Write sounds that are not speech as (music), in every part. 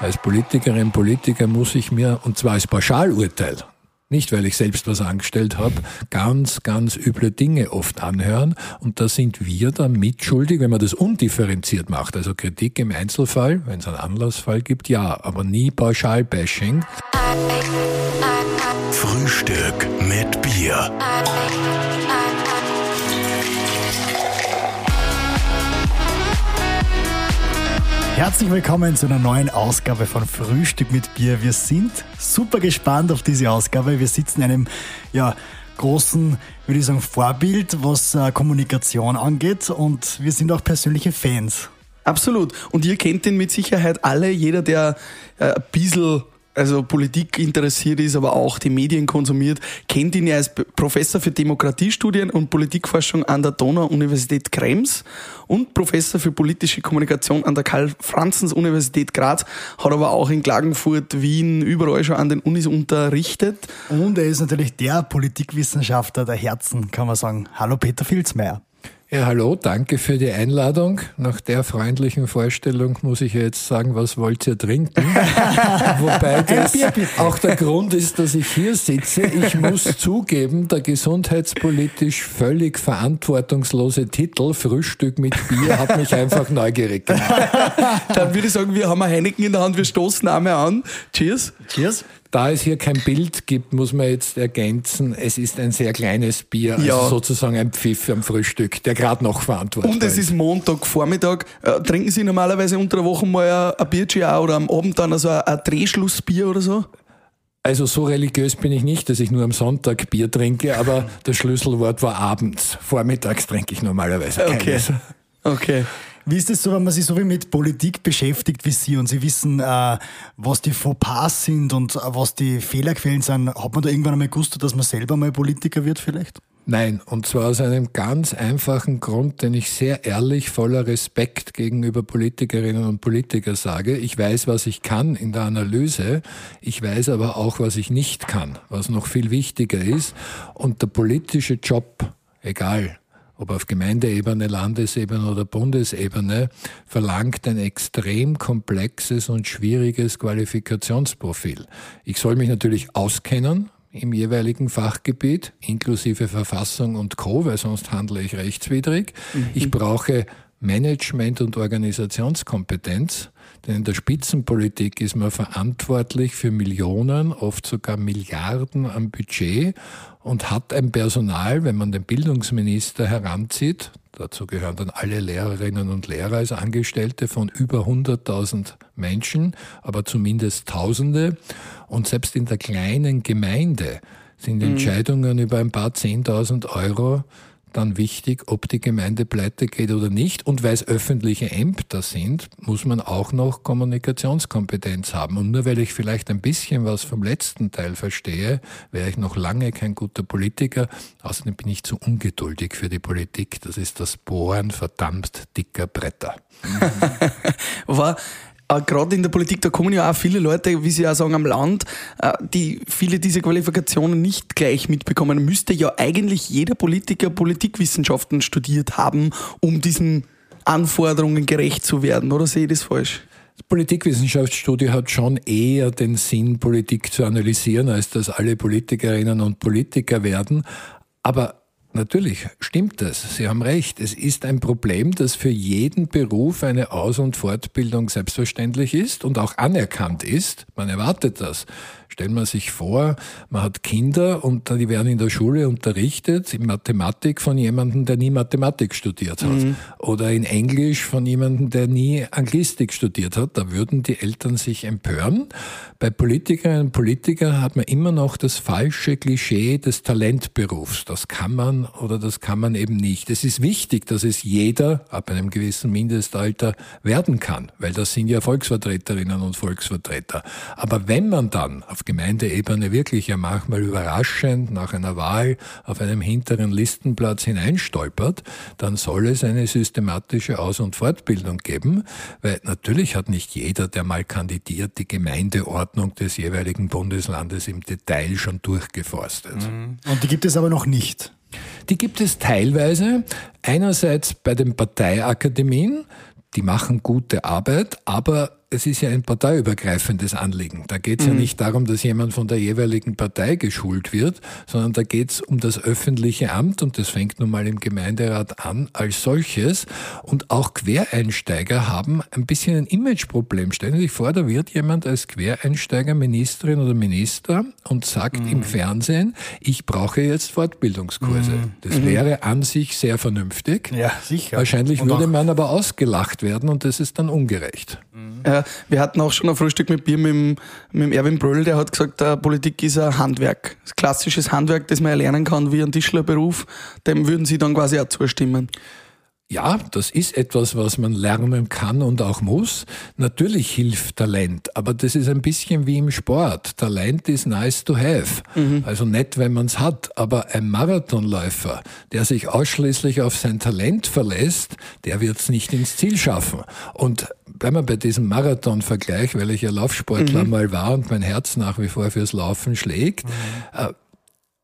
Als Politikerin, Politiker muss ich mir, und zwar als Pauschalurteil, nicht weil ich selbst was angestellt habe, ganz, ganz üble Dinge oft anhören. Und da sind wir dann mitschuldig, wenn man das undifferenziert macht. Also Kritik im Einzelfall, wenn es einen Anlassfall gibt, ja, aber nie Pauschalbashing. Frühstück mit Bier. Herzlich willkommen zu einer neuen Ausgabe von Frühstück mit Bier. Wir sind super gespannt auf diese Ausgabe. Wir sitzen in einem ja, großen, würde ich sagen, Vorbild, was äh, Kommunikation angeht und wir sind auch persönliche Fans. Absolut. Und ihr kennt ihn mit Sicherheit alle. Jeder, der äh, ein bisschen also Politik interessiert ist, aber auch die Medien konsumiert, kennt ihn ja als Professor für Demokratiestudien und Politikforschung an der Donau-Universität Krems und Professor für politische Kommunikation an der Karl-Franzens-Universität Graz, hat aber auch in Klagenfurt, Wien, überall schon an den Unis unterrichtet. Und er ist natürlich der Politikwissenschaftler der Herzen, kann man sagen. Hallo Peter Filzmeier. Ja, hallo, danke für die Einladung. Nach der freundlichen Vorstellung muss ich jetzt sagen, was wollt ihr trinken? (laughs) Wobei das auch der Grund ist, dass ich hier sitze. Ich muss (laughs) zugeben, der gesundheitspolitisch völlig verantwortungslose Titel Frühstück mit Bier hat mich einfach neugierig gemacht. (laughs) Dann würde ich sagen, wir haben ein Heineken in der Hand, wir stoßen einmal an. Cheers. Cheers. Da es hier kein Bild gibt, muss man jetzt ergänzen, es ist ein sehr kleines Bier, also ja. sozusagen ein Pfiff am Frühstück, der gerade noch verantwortlich ist. Und es ist Montagvormittag. Äh, trinken Sie normalerweise unter der Woche mal ein Bierchen oder am Abend dann also ein Drehschlussbier oder so? Also so religiös bin ich nicht, dass ich nur am Sonntag Bier trinke, aber (laughs) das Schlüsselwort war abends. Vormittags trinke ich normalerweise keines. Okay. okay. Wie ist es so, wenn man sich so wie mit Politik beschäftigt wie Sie und Sie wissen, äh, was die Fauxpas sind und äh, was die Fehlerquellen sind? Hat man da irgendwann einmal gewusst, dass man selber mal Politiker wird vielleicht? Nein, und zwar aus einem ganz einfachen Grund, den ich sehr ehrlich, voller Respekt gegenüber Politikerinnen und Politikern sage. Ich weiß, was ich kann in der Analyse, ich weiß aber auch, was ich nicht kann, was noch viel wichtiger ist. Und der politische Job, egal ob auf Gemeindeebene, Landesebene oder Bundesebene, verlangt ein extrem komplexes und schwieriges Qualifikationsprofil. Ich soll mich natürlich auskennen im jeweiligen Fachgebiet, inklusive Verfassung und Co., weil sonst handle ich rechtswidrig. Mhm. Ich brauche Management- und Organisationskompetenz. Denn in der Spitzenpolitik ist man verantwortlich für Millionen, oft sogar Milliarden am Budget und hat ein Personal, wenn man den Bildungsminister heranzieht, dazu gehören dann alle Lehrerinnen und Lehrer als Angestellte von über 100.000 Menschen, aber zumindest Tausende. Und selbst in der kleinen Gemeinde sind mhm. Entscheidungen über ein paar Zehntausend Euro dann wichtig, ob die Gemeinde pleite geht oder nicht. Und weil es öffentliche Ämter sind, muss man auch noch Kommunikationskompetenz haben. Und nur weil ich vielleicht ein bisschen was vom letzten Teil verstehe, wäre ich noch lange kein guter Politiker. Außerdem bin ich zu ungeduldig für die Politik. Das ist das Bohren verdammt dicker Bretter. (laughs) War äh, gerade in der Politik, da kommen ja auch viele Leute, wie Sie ja sagen, am Land, äh, die viele dieser Qualifikationen nicht gleich mitbekommen. Müsste ja eigentlich jeder Politiker Politikwissenschaften studiert haben, um diesen Anforderungen gerecht zu werden, oder sehe ich das falsch? Das Politikwissenschaftsstudie hat schon eher den Sinn, Politik zu analysieren, als dass alle Politikerinnen und Politiker werden. Aber Natürlich stimmt das. Sie haben recht. Es ist ein Problem, dass für jeden Beruf eine Aus- und Fortbildung selbstverständlich ist und auch anerkannt ist. Man erwartet das. Stellen wir sich vor, man hat Kinder und die werden in der Schule unterrichtet, in Mathematik von jemandem, der nie Mathematik studiert hat. Mhm. Oder in Englisch von jemandem, der nie Anglistik studiert hat. Da würden die Eltern sich empören. Bei Politikerinnen und Politikern hat man immer noch das falsche Klischee des Talentberufs. Das kann man oder das kann man eben nicht. Es ist wichtig, dass es jeder ab einem gewissen Mindestalter werden kann, weil das sind ja Volksvertreterinnen und Volksvertreter. Aber wenn man dann auf Gemeindeebene wirklich ja manchmal überraschend nach einer Wahl auf einem hinteren Listenplatz hineinstolpert, dann soll es eine systematische Aus- und Fortbildung geben, weil natürlich hat nicht jeder, der mal kandidiert, die Gemeindeordnung des jeweiligen Bundeslandes im Detail schon durchgeforstet. Mhm. Und die gibt es aber noch nicht. Die gibt es teilweise. Einerseits bei den Parteiakademien, die machen gute Arbeit, aber es ist ja ein parteiübergreifendes Anliegen. Da geht es mhm. ja nicht darum, dass jemand von der jeweiligen Partei geschult wird, sondern da geht es um das öffentliche Amt und das fängt nun mal im Gemeinderat an als solches. Und auch Quereinsteiger haben ein bisschen ein Imageproblem. Stellen Sie sich vor, da wird jemand als Quereinsteiger Ministerin oder Minister und sagt mhm. im Fernsehen, ich brauche jetzt Fortbildungskurse. Mhm. Das mhm. wäre an sich sehr vernünftig. Ja, sicher. Wahrscheinlich und würde man aber ausgelacht werden und das ist dann ungerecht. Ja, wir hatten auch schon ein Frühstück mit Bier mit dem, mit dem Erwin Bröll, der hat gesagt, äh, Politik ist ein Handwerk. Ein klassisches Handwerk, das man erlernen kann wie ein Tischlerberuf. Dem würden Sie dann quasi auch zustimmen. Ja, das ist etwas, was man lernen kann und auch muss. Natürlich hilft Talent, aber das ist ein bisschen wie im Sport. Talent ist nice to have. Mhm. Also nett, wenn man es hat. Aber ein Marathonläufer, der sich ausschließlich auf sein Talent verlässt, der wird es nicht ins Ziel schaffen. Und bleiben wir bei diesem Marathon-Vergleich, weil ich ja Laufsportler mhm. mal war und mein Herz nach wie vor fürs Laufen schlägt. Mhm.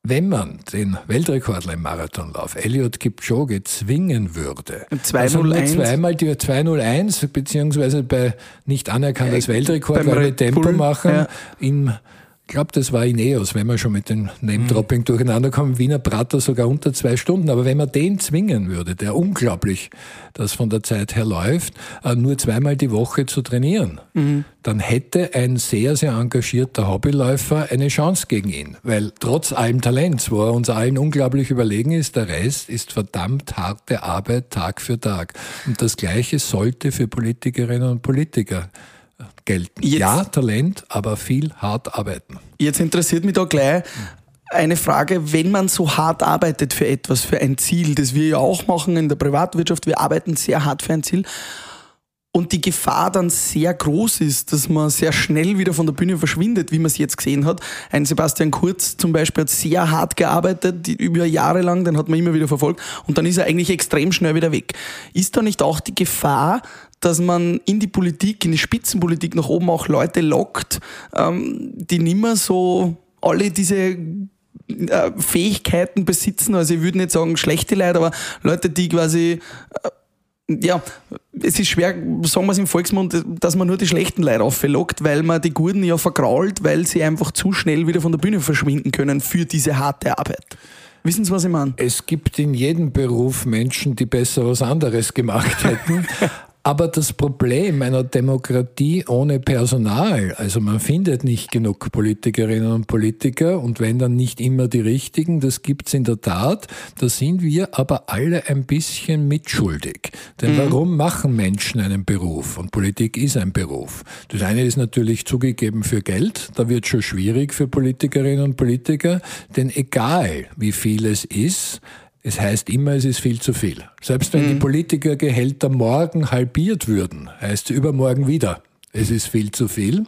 Wenn man den Weltrekordler im Marathonlauf, Elliot Kipchoge, zwingen würde, 201. also zweimal die 201, beziehungsweise bei nicht anerkanntes äh, Weltrekord, weil wir Tempo machen, ja. im ich glaube, das war Ineos, wenn wir schon mit dem Name-Dropping mhm. durcheinander kommen. Wiener Prater sogar unter zwei Stunden. Aber wenn man den zwingen würde, der unglaublich das von der Zeit her läuft, äh, nur zweimal die Woche zu trainieren, mhm. dann hätte ein sehr, sehr engagierter Hobbyläufer eine Chance gegen ihn. Weil trotz allem Talents, wo er uns allen unglaublich überlegen ist, der Rest ist verdammt harte Arbeit Tag für Tag. Und das Gleiche sollte für Politikerinnen und Politiker gelten. Jetzt, ja, Talent, aber viel hart arbeiten. Jetzt interessiert mich da gleich eine Frage, wenn man so hart arbeitet für etwas, für ein Ziel, das wir ja auch machen in der Privatwirtschaft, wir arbeiten sehr hart für ein Ziel und die Gefahr dann sehr groß ist, dass man sehr schnell wieder von der Bühne verschwindet, wie man es jetzt gesehen hat. Ein Sebastian Kurz zum Beispiel hat sehr hart gearbeitet, über Jahre lang, den hat man immer wieder verfolgt und dann ist er eigentlich extrem schnell wieder weg. Ist da nicht auch die Gefahr, dass man in die Politik, in die Spitzenpolitik nach oben auch Leute lockt, ähm, die nimmer so alle diese äh, Fähigkeiten besitzen. Also ich würde nicht sagen schlechte Leute, aber Leute, die quasi äh, ja, es ist schwer, sagen wir es im Volksmund, dass man nur die schlechten Leute auflockt, weil man die Guten ja vergrault, weil sie einfach zu schnell wieder von der Bühne verschwinden können für diese harte Arbeit. Wissen Sie, was ich meine? Es gibt in jedem Beruf Menschen, die besser was anderes gemacht hätten. (laughs) Aber das Problem einer Demokratie ohne Personal, also man findet nicht genug Politikerinnen und Politiker und wenn dann nicht immer die richtigen, das gibt's in der Tat, da sind wir aber alle ein bisschen mitschuldig. Denn mhm. warum machen Menschen einen Beruf? Und Politik ist ein Beruf. Das eine ist natürlich zugegeben für Geld, da wird schon schwierig für Politikerinnen und Politiker, denn egal wie viel es ist, es heißt immer, es ist viel zu viel. Selbst wenn mhm. die Politikergehälter morgen halbiert würden, heißt es übermorgen wieder, es ist viel zu viel.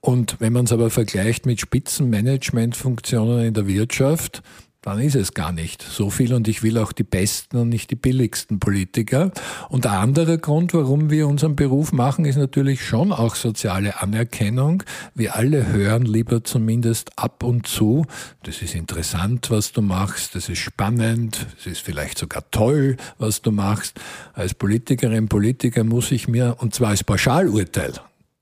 Und wenn man es aber vergleicht mit Spitzenmanagementfunktionen in der Wirtschaft, dann ist es gar nicht so viel und ich will auch die besten und nicht die billigsten Politiker. Und ein anderer Grund, warum wir unseren Beruf machen, ist natürlich schon auch soziale Anerkennung. Wir alle hören lieber zumindest ab und zu, das ist interessant, was du machst, das ist spannend, es ist vielleicht sogar toll, was du machst. Als Politikerin, Politiker muss ich mir, und zwar als Pauschalurteil,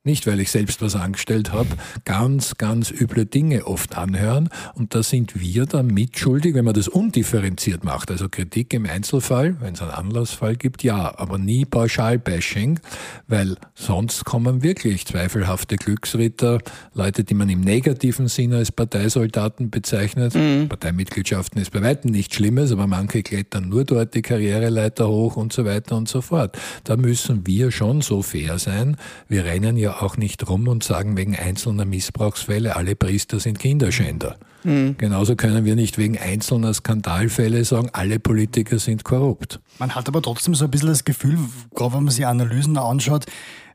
nicht weil ich selbst was angestellt habe, ganz, ganz üble Dinge oft anhören. Und da sind wir dann mitschuldig, wenn man das undifferenziert macht. Also Kritik im Einzelfall, wenn es einen Anlassfall gibt, ja, aber nie Pauschalbashing, weil sonst kommen wirklich zweifelhafte Glücksritter, Leute, die man im negativen Sinne als Parteisoldaten bezeichnet. Mhm. Parteimitgliedschaften ist bei weitem nichts Schlimmes, aber manche klettern nur dort die Karriereleiter hoch und so weiter und so fort. Da müssen wir schon so fair sein. Wir rennen ja auch nicht rum und sagen wegen einzelner Missbrauchsfälle, alle Priester sind Kinderschänder. Mhm. Genauso können wir nicht wegen einzelner Skandalfälle sagen, alle Politiker sind korrupt. Man hat aber trotzdem so ein bisschen das Gefühl, gerade wenn man sich Analysen anschaut,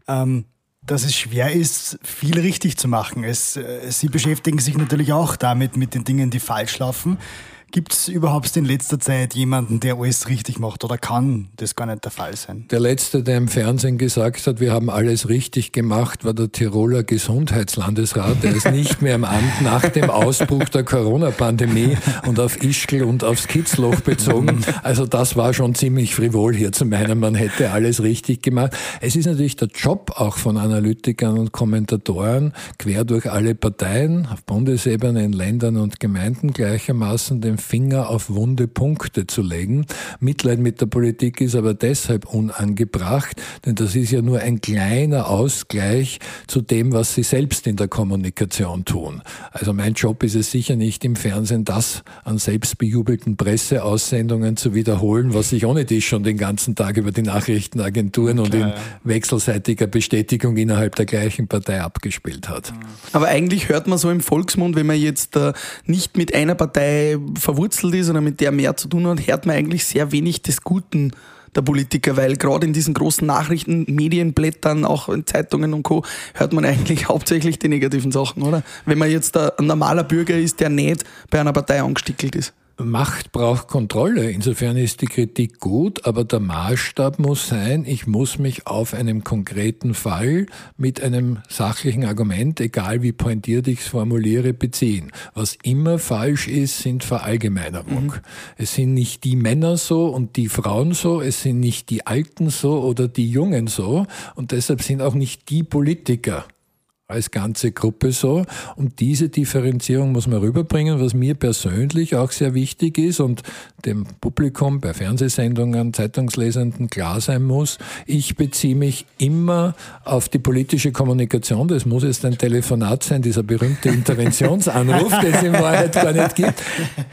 ähm, dass es schwer ist, viel richtig zu machen. Es, äh, Sie beschäftigen sich natürlich auch damit, mit den Dingen, die falsch laufen. Gibt es überhaupt in letzter Zeit jemanden, der alles richtig macht oder kann das gar nicht der Fall sein? Der Letzte, der im Fernsehen gesagt hat, wir haben alles richtig gemacht, war der Tiroler Gesundheitslandesrat. Der ist nicht mehr im Amt nach dem Ausbruch der Corona-Pandemie und auf Ischgl und aufs Kitzloch bezogen. Also das war schon ziemlich frivol hier zu meinen, man hätte alles richtig gemacht. Es ist natürlich der Job auch von Analytikern und Kommentatoren, quer durch alle Parteien, auf Bundesebene, in Ländern und Gemeinden gleichermaßen, den Finger auf wunde Punkte zu legen. Mitleid mit der Politik ist aber deshalb unangebracht, denn das ist ja nur ein kleiner Ausgleich zu dem, was sie selbst in der Kommunikation tun. Also mein Job ist es sicher nicht im Fernsehen, das an selbstbejubelten Presseaussendungen zu wiederholen, was sich ohne dich schon den ganzen Tag über die Nachrichtenagenturen Klar, und in wechselseitiger Bestätigung innerhalb der gleichen Partei abgespielt hat. Aber eigentlich hört man so im Volksmund, wenn man jetzt äh, nicht mit einer Partei verwurzelt ist oder mit der mehr zu tun hat, hört man eigentlich sehr wenig des Guten der Politiker, weil gerade in diesen großen Nachrichten, Medienblättern, auch in Zeitungen und Co. hört man eigentlich (laughs) hauptsächlich die negativen Sachen, oder? Wenn man jetzt ein normaler Bürger ist, der nicht bei einer Partei angestickelt ist. Macht braucht Kontrolle. Insofern ist die Kritik gut, aber der Maßstab muss sein, ich muss mich auf einen konkreten Fall mit einem sachlichen Argument, egal wie pointiert ich es formuliere, beziehen. Was immer falsch ist, sind Verallgemeinerung. Mhm. Es sind nicht die Männer so und die Frauen so, es sind nicht die Alten so oder die Jungen so und deshalb sind auch nicht die Politiker als ganze Gruppe so. Und diese Differenzierung muss man rüberbringen, was mir persönlich auch sehr wichtig ist und dem Publikum bei Fernsehsendungen, Zeitungslesenden klar sein muss. Ich beziehe mich immer auf die politische Kommunikation. Das muss jetzt ein Telefonat sein, dieser berühmte Interventionsanruf, den es in Wahrheit gar nicht gibt.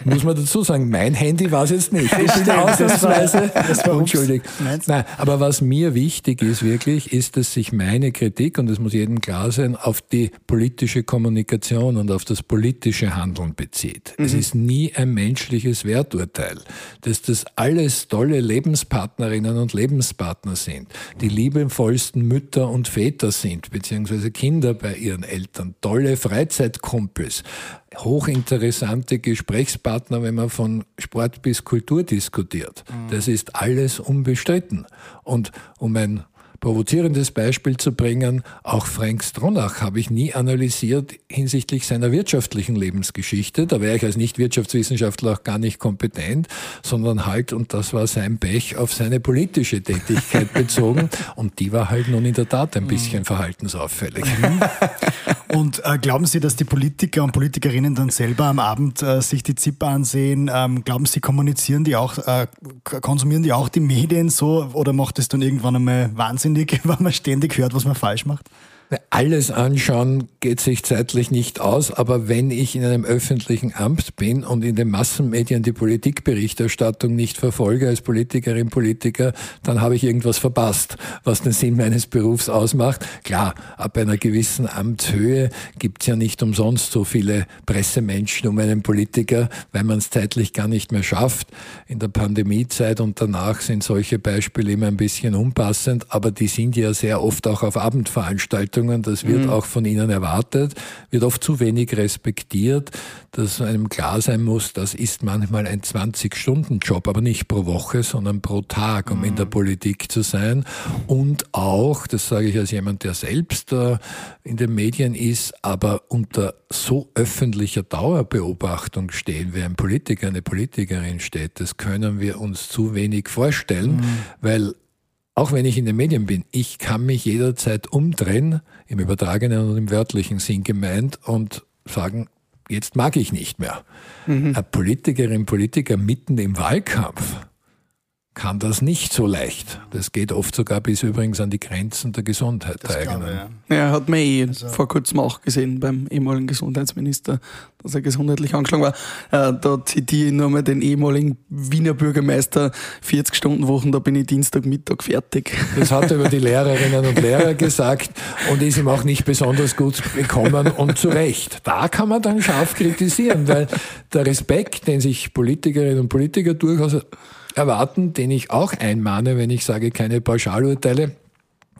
Muss man dazu sagen, mein Handy war es jetzt nicht. Ich bin ausnahmsweise unschuldig. Nein, aber was mir wichtig ist wirklich, ist, dass sich meine Kritik, und das muss jedem klar sein, auf die politische Kommunikation und auf das politische Handeln bezieht. Mhm. Es ist nie ein menschliches Werturteil, dass das alles tolle Lebenspartnerinnen und Lebenspartner sind, die liebevollsten Mütter und Väter sind, beziehungsweise Kinder bei ihren Eltern, tolle Freizeitkumpels, hochinteressante Gesprächspartner, wenn man von Sport bis Kultur diskutiert. Mhm. Das ist alles unbestritten. Und um ein provozierendes Beispiel zu bringen, auch Frank Stronach habe ich nie analysiert hinsichtlich seiner wirtschaftlichen Lebensgeschichte. Da wäre ich als Nicht-Wirtschaftswissenschaftler auch gar nicht kompetent, sondern halt, und das war sein Pech, auf seine politische Tätigkeit (laughs) bezogen. Und die war halt nun in der Tat ein bisschen verhaltensauffällig. (laughs) Und äh, glauben Sie, dass die Politiker und Politikerinnen dann selber am Abend äh, sich die ZIP ansehen? Ähm, glauben Sie, kommunizieren die auch, äh, konsumieren die auch die Medien so oder macht es dann irgendwann einmal wahnsinnig, (laughs) wenn man ständig hört, was man falsch macht? Alles anschauen geht sich zeitlich nicht aus, aber wenn ich in einem öffentlichen Amt bin und in den Massenmedien die Politikberichterstattung nicht verfolge als Politikerin, Politiker, dann habe ich irgendwas verpasst, was den Sinn meines Berufs ausmacht. Klar, ab einer gewissen Amtshöhe gibt es ja nicht umsonst so viele Pressemenschen um einen Politiker, weil man es zeitlich gar nicht mehr schafft. In der Pandemiezeit und danach sind solche Beispiele immer ein bisschen unpassend, aber die sind ja sehr oft auch auf Abendveranstaltungen Leistungen, das wird mhm. auch von ihnen erwartet, wird oft zu wenig respektiert, dass einem klar sein muss, das ist manchmal ein 20-Stunden-Job, aber nicht pro Woche, sondern pro Tag, um mhm. in der Politik zu sein. Und auch, das sage ich als jemand, der selbst äh, in den Medien ist, aber unter so öffentlicher Dauerbeobachtung stehen, wie ein Politiker, eine Politikerin steht, das können wir uns zu wenig vorstellen, mhm. weil auch wenn ich in den Medien bin, ich kann mich jederzeit umdrehen, im übertragenen und im wörtlichen Sinn gemeint, und sagen, jetzt mag ich nicht mehr. Mhm. Eine Politikerin, Politiker mitten im Wahlkampf kann das nicht so leicht. Das geht oft sogar bis übrigens an die Grenzen der Gesundheit der eigenen. Glaube, ja. ja, hat man eh also. vor kurzem auch gesehen beim ehemaligen Gesundheitsminister, dass er gesundheitlich angeschlagen war. Äh, da zitiere ich nur mal den ehemaligen Wiener Bürgermeister, 40 Stunden Wochen, da bin ich Dienstagmittag fertig. Das hat er über die (laughs) Lehrerinnen und Lehrer gesagt und ist ihm auch nicht besonders gut bekommen und zu Recht. Da kann man dann scharf kritisieren, weil der Respekt, den sich Politikerinnen und Politiker durchaus erwarten, den ich auch einmahne, wenn ich sage keine Pauschalurteile.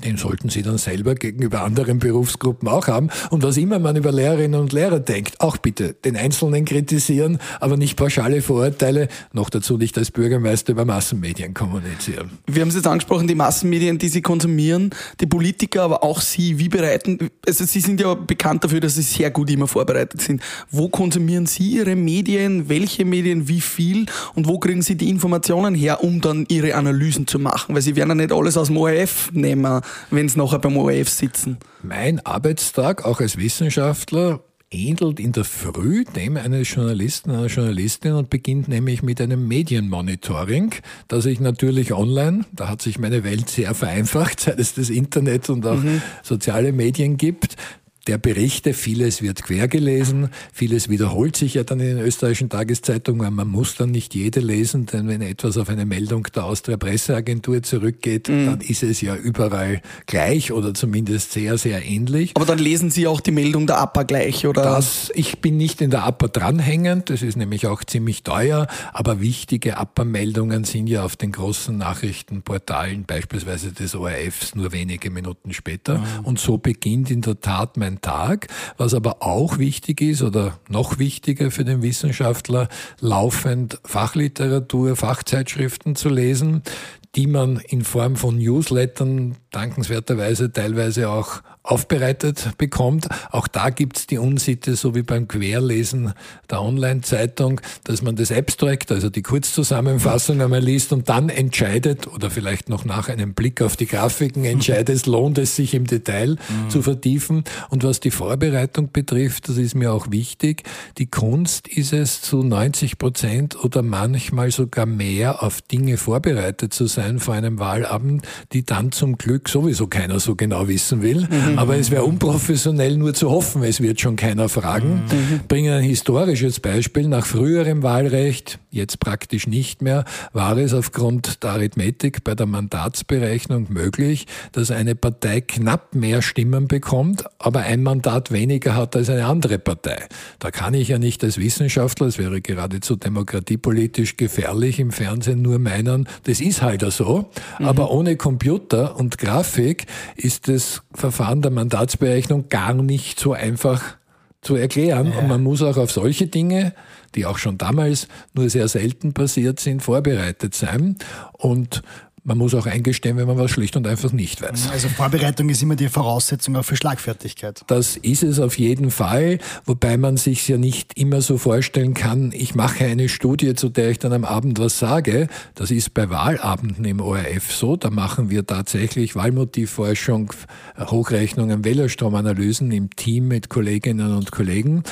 Den sollten Sie dann selber gegenüber anderen Berufsgruppen auch haben. Und was immer man über Lehrerinnen und Lehrer denkt, auch bitte den Einzelnen kritisieren, aber nicht pauschale Vorurteile, noch dazu nicht als Bürgermeister über Massenmedien kommunizieren. Wir haben es jetzt angesprochen, die Massenmedien, die Sie konsumieren, die Politiker, aber auch Sie, wie bereiten, also Sie sind ja bekannt dafür, dass Sie sehr gut immer vorbereitet sind. Wo konsumieren Sie Ihre Medien? Welche Medien? Wie viel? Und wo kriegen Sie die Informationen her, um dann Ihre Analysen zu machen? Weil Sie werden ja nicht alles aus dem ORF nehmen wenn sie nachher beim ORF sitzen? Mein Arbeitstag, auch als Wissenschaftler, ähnelt in der Früh dem eines Journalisten, einer Journalistin und beginnt nämlich mit einem Medienmonitoring, das ich natürlich online, da hat sich meine Welt sehr vereinfacht, (laughs) seit es das Internet und auch mhm. soziale Medien gibt, der Berichte. Vieles wird quergelesen, vieles wiederholt sich ja dann in den österreichischen Tageszeitungen. Man muss dann nicht jede lesen, denn wenn etwas auf eine Meldung der Austria Presseagentur zurückgeht, mhm. dann ist es ja überall gleich oder zumindest sehr, sehr ähnlich. Aber dann lesen Sie auch die Meldung der APA gleich, oder? Das, ich bin nicht in der APA dranhängend, das ist nämlich auch ziemlich teuer, aber wichtige APA-Meldungen sind ja auf den großen Nachrichtenportalen, beispielsweise des ORFs, nur wenige Minuten später. Mhm. Und so beginnt in der Tat mein Tag. Was aber auch wichtig ist oder noch wichtiger für den Wissenschaftler, laufend Fachliteratur, Fachzeitschriften zu lesen, die man in Form von Newslettern dankenswerterweise teilweise auch aufbereitet bekommt. Auch da gibt's die Unsitte, so wie beim Querlesen der Online-Zeitung, dass man das Abstract, also die Kurzzusammenfassung einmal liest und dann entscheidet oder vielleicht noch nach einem Blick auf die Grafiken entscheidet, lohnt es sich im Detail mhm. zu vertiefen. Und was die Vorbereitung betrifft, das ist mir auch wichtig, die Kunst ist es zu 90 Prozent oder manchmal sogar mehr auf Dinge vorbereitet zu sein vor einem Wahlabend, die dann zum Glück sowieso keiner so genau wissen will. Mhm. Aber es wäre unprofessionell nur zu hoffen, es wird schon keiner fragen. Mhm. Bringen ein historisches Beispiel. Nach früherem Wahlrecht, jetzt praktisch nicht mehr, war es aufgrund der Arithmetik bei der Mandatsberechnung möglich, dass eine Partei knapp mehr Stimmen bekommt, aber ein Mandat weniger hat als eine andere Partei. Da kann ich ja nicht als Wissenschaftler, es wäre geradezu demokratiepolitisch gefährlich im Fernsehen nur meinen, das ist halt so. Mhm. Aber ohne Computer und Grafik ist das Verfahren der der Mandatsberechnung gar nicht so einfach zu erklären. Ja. Und man muss auch auf solche Dinge, die auch schon damals nur sehr selten passiert sind, vorbereitet sein. Und man muss auch eingestehen, wenn man was schlicht und einfach nicht weiß. Also Vorbereitung ist immer die Voraussetzung auch für Schlagfertigkeit. Das ist es auf jeden Fall, wobei man sich ja nicht immer so vorstellen kann, ich mache eine Studie, zu der ich dann am Abend was sage. Das ist bei Wahlabenden im ORF so. Da machen wir tatsächlich Wahlmotivforschung, Hochrechnungen, Wählerstromanalysen im Team mit Kolleginnen und Kollegen.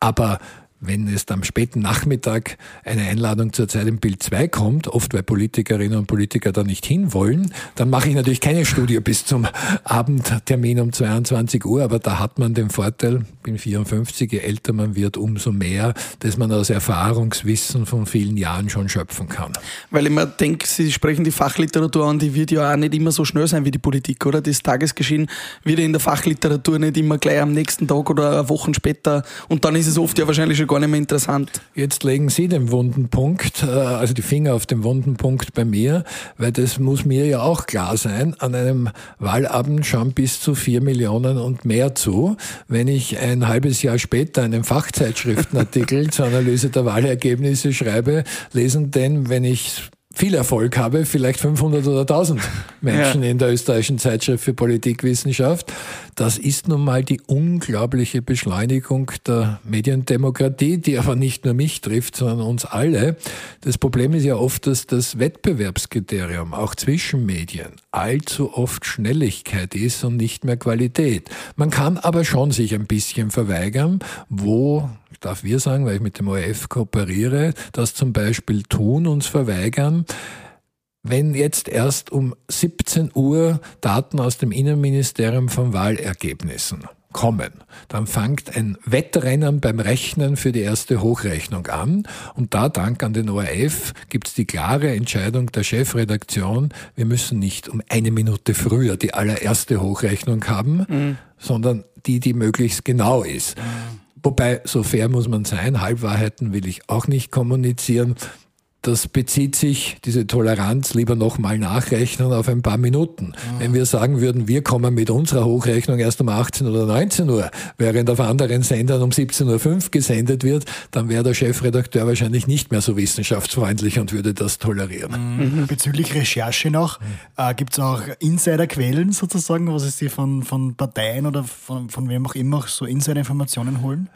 Aber wenn es am späten Nachmittag eine Einladung zur Zeit im Bild 2 kommt, oft weil Politikerinnen und Politiker da nicht hinwollen, dann mache ich natürlich keine Studie bis zum Abendtermin um 22 Uhr, aber da hat man den Vorteil, bin 54, je älter man wird, umso mehr, dass man aus Erfahrungswissen von vielen Jahren schon schöpfen kann. Weil ich mir denke, Sie sprechen die Fachliteratur an, die wird ja auch nicht immer so schnell sein wie die Politik, oder? Das Tagesgeschehen wird in der Fachliteratur nicht immer gleich am nächsten Tag oder Wochen später und dann ist es oft ja wahrscheinlich schon gar nicht mehr interessant. Jetzt legen Sie den wunden Punkt, äh, also die Finger auf den wunden Punkt bei mir, weil das muss mir ja auch klar sein. An einem Wahlabend schauen bis zu vier Millionen und mehr zu. Wenn ich ein halbes Jahr später einen Fachzeitschriftenartikel (laughs) zur Analyse der Wahlergebnisse schreibe, lesen denn, wenn ich viel Erfolg habe, vielleicht 500 oder 1000 (laughs) Menschen ja. in der österreichischen Zeitschrift für Politikwissenschaft. Das ist nun mal die unglaubliche Beschleunigung der Mediendemokratie, die aber nicht nur mich trifft, sondern uns alle. Das Problem ist ja oft, dass das Wettbewerbskriterium auch zwischen Medien allzu oft Schnelligkeit ist und nicht mehr Qualität. Man kann aber schon sich ein bisschen verweigern, wo darf wir sagen, weil ich mit dem ORF kooperiere, das zum Beispiel tun, uns verweigern, wenn jetzt erst um 17 Uhr Daten aus dem Innenministerium von Wahlergebnissen kommen, dann fängt ein Wettrennen beim Rechnen für die erste Hochrechnung an. Und da, dank an den ORF, gibt es die klare Entscheidung der Chefredaktion, wir müssen nicht um eine Minute früher die allererste Hochrechnung haben, mhm. sondern die, die möglichst genau ist. Wobei, so fair muss man sein, Halbwahrheiten will ich auch nicht kommunizieren. Das bezieht sich, diese Toleranz, lieber nochmal nachrechnen auf ein paar Minuten. Mhm. Wenn wir sagen würden, wir kommen mit unserer Hochrechnung erst um 18 oder 19 Uhr, während auf anderen Sendern um 17.05 Uhr gesendet wird, dann wäre der Chefredakteur wahrscheinlich nicht mehr so wissenschaftsfreundlich und würde das tolerieren. Mhm. Bezüglich Recherche noch, mhm. äh, gibt es auch Insiderquellen sozusagen, was Sie von, von Parteien oder von, von wem auch immer so Insiderinformationen holen?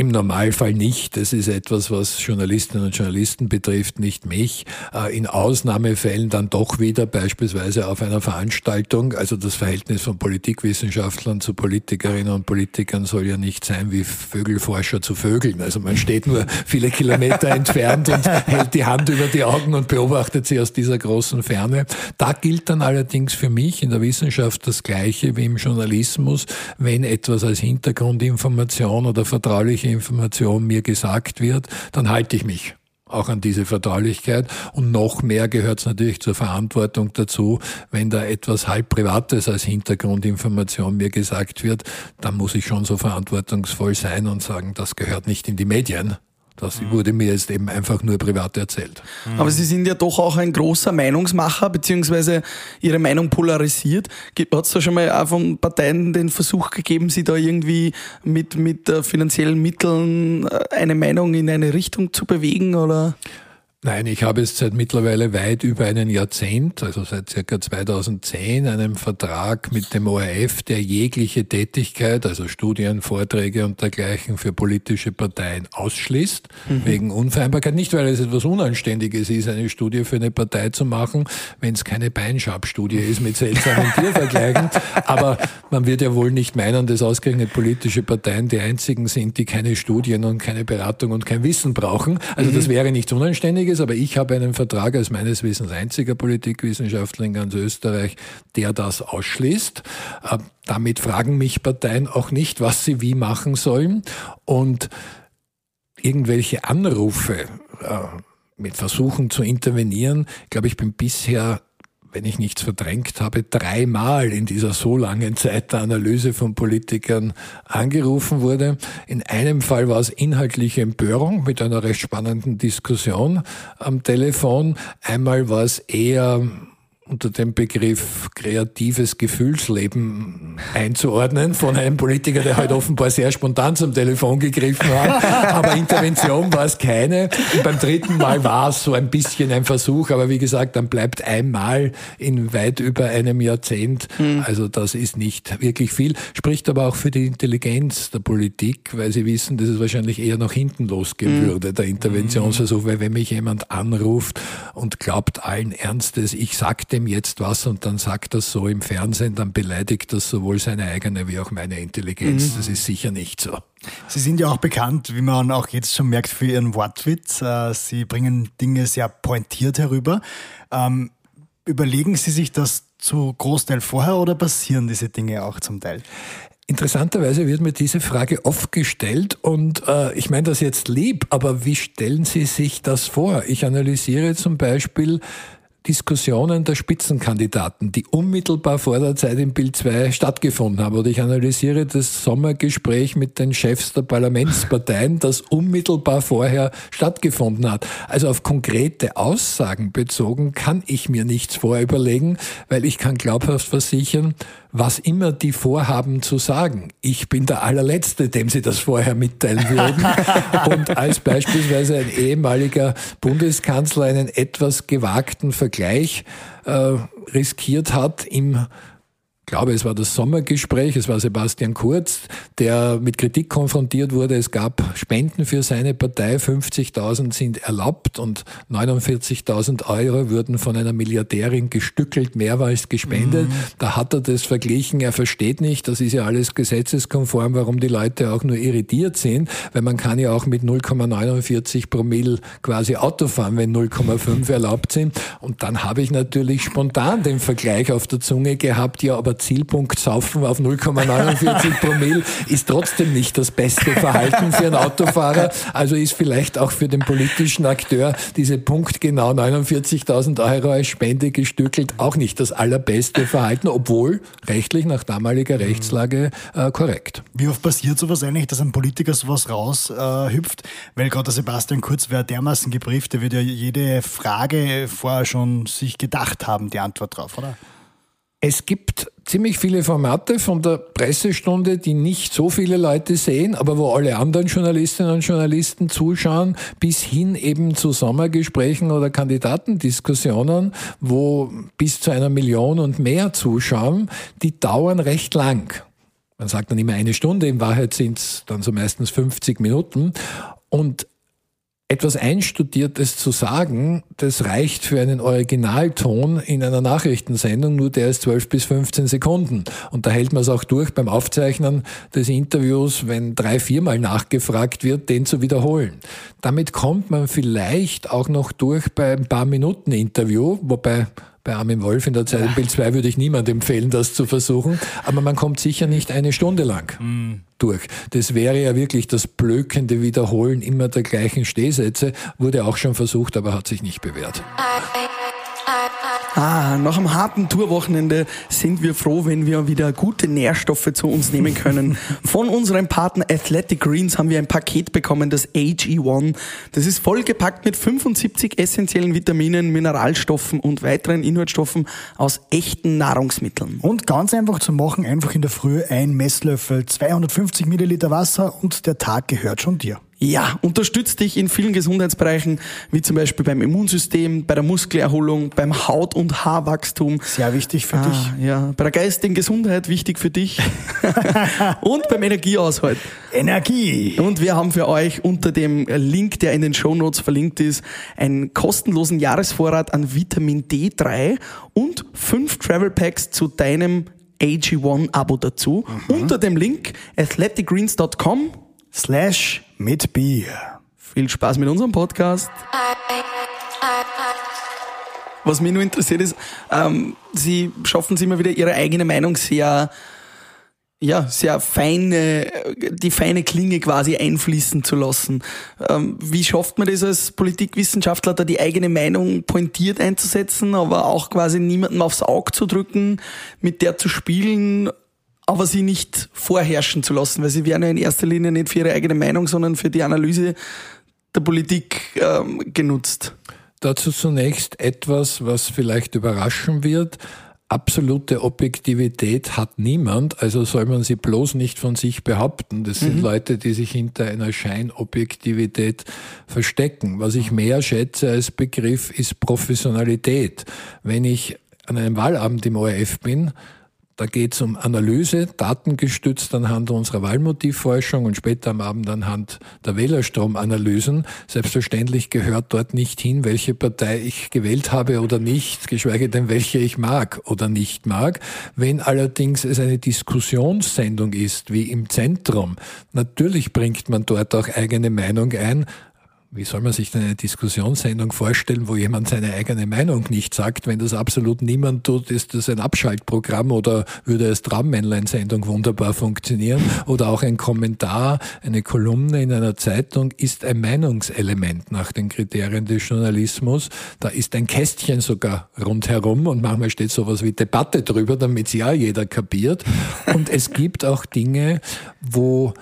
Im Normalfall nicht. Das ist etwas, was Journalistinnen und Journalisten betrifft, nicht mich. Äh, in Ausnahmefällen dann doch wieder beispielsweise auf einer Veranstaltung. Also das Verhältnis von Politikwissenschaftlern zu Politikerinnen und Politikern soll ja nicht sein wie Vögelforscher zu Vögeln. Also man steht nur viele Kilometer (laughs) entfernt und hält die Hand über die Augen und beobachtet sie aus dieser großen Ferne. Da gilt dann allerdings für mich in der Wissenschaft das Gleiche wie im Journalismus. Wenn etwas als Hintergrundinformation oder vertrauliche Information mir gesagt wird, dann halte ich mich auch an diese Vertraulichkeit. Und noch mehr gehört es natürlich zur Verantwortung dazu, wenn da etwas halb Privates als Hintergrundinformation mir gesagt wird, dann muss ich schon so verantwortungsvoll sein und sagen, das gehört nicht in die Medien. Das mhm. wurde mir jetzt eben einfach nur privat erzählt. Mhm. Aber Sie sind ja doch auch ein großer Meinungsmacher, beziehungsweise Ihre Meinung polarisiert. Hat es da schon mal auch von Parteien den Versuch gegeben, Sie da irgendwie mit, mit äh, finanziellen Mitteln äh, eine Meinung in eine Richtung zu bewegen? Oder? Nein, ich habe es seit mittlerweile weit über einen Jahrzehnt, also seit circa 2010, einen Vertrag mit dem ORF, der jegliche Tätigkeit, also Studien, Vorträge und dergleichen für politische Parteien ausschließt, mhm. wegen Unvereinbarkeit. Nicht, weil es etwas Unanständiges ist, eine Studie für eine Partei zu machen, wenn es keine Beinschabstudie ist mit seltsamen (laughs) Tiervergleichen. Aber man wird ja wohl nicht meinen, dass ausgerechnet politische Parteien die einzigen sind, die keine Studien und keine Beratung und kein Wissen brauchen. Also mhm. das wäre nichts Unanständiges Wichtiges, aber ich habe einen Vertrag als meines Wissens einziger Politikwissenschaftler in ganz Österreich, der das ausschließt. Äh, damit fragen mich Parteien auch nicht, was sie wie machen sollen. Und irgendwelche Anrufe äh, mit Versuchen zu intervenieren, glaube ich, bin bisher wenn ich nichts verdrängt habe, dreimal in dieser so langen Zeit der Analyse von Politikern angerufen wurde. In einem Fall war es inhaltliche Empörung mit einer recht spannenden Diskussion am Telefon. Einmal war es eher unter dem Begriff kreatives Gefühlsleben einzuordnen von einem Politiker, der halt offenbar sehr spontan zum Telefon gegriffen hat. Aber Intervention war es keine. Und beim dritten Mal war es so ein bisschen ein Versuch. Aber wie gesagt, dann bleibt einmal in weit über einem Jahrzehnt. Hm. Also das ist nicht wirklich viel. Spricht aber auch für die Intelligenz der Politik, weil sie wissen, dass es wahrscheinlich eher nach hinten losgehen hm. würde, der Interventionsversuch. Weil wenn mich jemand anruft und glaubt allen Ernstes, ich sag dem jetzt was und dann sagt das so im Fernsehen, dann beleidigt das sowohl seine eigene wie auch meine Intelligenz. Mhm. Das ist sicher nicht so. Sie sind ja auch bekannt, wie man auch jetzt schon merkt, für Ihren Wortwitz. Äh, Sie bringen Dinge sehr pointiert herüber. Ähm, überlegen Sie sich das zu Großteil vorher oder passieren diese Dinge auch zum Teil? Interessanterweise wird mir diese Frage oft gestellt und äh, ich meine das jetzt lieb, aber wie stellen Sie sich das vor? Ich analysiere zum Beispiel Diskussionen der Spitzenkandidaten, die unmittelbar vor der Zeit im Bild 2 stattgefunden haben. Oder ich analysiere das Sommergespräch mit den Chefs der Parlamentsparteien, das unmittelbar vorher stattgefunden hat. Also auf konkrete Aussagen bezogen kann ich mir nichts vorüberlegen, weil ich kann glaubhaft versichern, was immer die vorhaben zu sagen. Ich bin der allerletzte, dem sie das vorher mitteilen würden. (laughs) Und als beispielsweise ein ehemaliger Bundeskanzler einen etwas gewagten Vergleich äh, riskiert hat im glaube, es war das Sommergespräch, es war Sebastian Kurz, der mit Kritik konfrontiert wurde. Es gab Spenden für seine Partei, 50.000 sind erlaubt und 49.000 Euro wurden von einer Milliardärin gestückelt, mehrmals gespendet. Mhm. Da hat er das verglichen, er versteht nicht, das ist ja alles gesetzeskonform, warum die Leute auch nur irritiert sind, weil man kann ja auch mit 0,49 Promille quasi Auto fahren, wenn 0,5 erlaubt sind. Und dann habe ich natürlich spontan den Vergleich auf der Zunge gehabt, ja, aber Zielpunkt saufen auf 0,49 Promille ist trotzdem nicht das beste Verhalten für einen Autofahrer. Also ist vielleicht auch für den politischen Akteur diese punktgenau 49.000 Euro als Spende gestückelt auch nicht das allerbeste Verhalten, obwohl rechtlich nach damaliger Rechtslage äh, korrekt. Wie oft passiert sowas eigentlich, dass ein Politiker sowas raushüpft? Äh, Weil gerade der Sebastian Kurz wäre dermaßen gebrieft, der wird ja jede Frage vorher schon sich gedacht haben, die Antwort drauf, oder? Es gibt ziemlich viele Formate von der Pressestunde, die nicht so viele Leute sehen, aber wo alle anderen Journalistinnen und Journalisten zuschauen, bis hin eben zu Sommergesprächen oder Kandidatendiskussionen, wo bis zu einer Million und mehr zuschauen, die dauern recht lang. Man sagt dann immer eine Stunde, in Wahrheit sind es dann so meistens 50 Minuten. Und etwas Einstudiertes zu sagen, das reicht für einen Originalton in einer Nachrichtensendung, nur der ist 12 bis 15 Sekunden. Und da hält man es auch durch beim Aufzeichnen des Interviews, wenn drei, viermal nachgefragt wird, den zu wiederholen. Damit kommt man vielleicht auch noch durch bei ein paar Minuten Interview, wobei bei Armin Wolf in der Zeit im Bild 2 würde ich niemand empfehlen, das zu versuchen. Aber man kommt sicher nicht eine Stunde lang mhm. durch. Das wäre ja wirklich das blökende Wiederholen immer der gleichen Stehsätze. Wurde auch schon versucht, aber hat sich nicht bewährt. Ah, nach einem harten Tourwochenende sind wir froh, wenn wir wieder gute Nährstoffe zu uns nehmen können. (laughs) Von unserem Partner Athletic Greens haben wir ein Paket bekommen, das AG1. Das ist vollgepackt mit 75 essentiellen Vitaminen, Mineralstoffen und weiteren Inhaltsstoffen aus echten Nahrungsmitteln. Und ganz einfach zu machen, einfach in der Früh ein Messlöffel, 250 Milliliter Wasser und der Tag gehört schon dir. Ja, unterstützt dich in vielen Gesundheitsbereichen, wie zum Beispiel beim Immunsystem, bei der Muskelerholung, beim Haut- und Haarwachstum. Sehr wichtig für ah, dich. Ja, bei der geistigen Gesundheit wichtig für dich. (laughs) und beim Energiehaushalt. Energie. Und wir haben für euch unter dem Link, der in den Show Notes verlinkt ist, einen kostenlosen Jahresvorrat an Vitamin D3 und fünf Travel Packs zu deinem AG1-Abo dazu. Mhm. Unter dem Link athleticgreens.com slash mit Bier. Viel Spaß mit unserem Podcast. Was mich nur interessiert ist, ähm, Sie schaffen es immer wieder Ihre eigene Meinung sehr, ja, sehr feine, die feine Klinge quasi einfließen zu lassen. Ähm, wie schafft man das als Politikwissenschaftler, da die eigene Meinung pointiert einzusetzen, aber auch quasi niemandem aufs Auge zu drücken, mit der zu spielen aber sie nicht vorherrschen zu lassen, weil sie werden ja in erster Linie nicht für ihre eigene Meinung, sondern für die Analyse der Politik ähm, genutzt. Dazu zunächst etwas, was vielleicht überraschen wird. Absolute Objektivität hat niemand, also soll man sie bloß nicht von sich behaupten. Das sind mhm. Leute, die sich hinter einer Scheinobjektivität verstecken. Was ich mehr schätze als Begriff ist Professionalität. Wenn ich an einem Wahlabend im ORF bin, da geht es um Analyse, datengestützt anhand unserer Wahlmotivforschung und später am Abend anhand der Wählerstromanalysen. Selbstverständlich gehört dort nicht hin, welche Partei ich gewählt habe oder nicht, geschweige denn welche ich mag oder nicht mag. Wenn allerdings es eine Diskussionssendung ist, wie im Zentrum, natürlich bringt man dort auch eigene Meinung ein, wie soll man sich denn eine Diskussionssendung vorstellen, wo jemand seine eigene Meinung nicht sagt? Wenn das absolut niemand tut, ist das ein Abschaltprogramm oder würde als Traummännlein-Sendung wunderbar funktionieren? Oder auch ein Kommentar, eine Kolumne in einer Zeitung ist ein Meinungselement nach den Kriterien des Journalismus. Da ist ein Kästchen sogar rundherum und manchmal steht sowas wie Debatte drüber, damit es ja jeder kapiert. Und es gibt auch Dinge, wo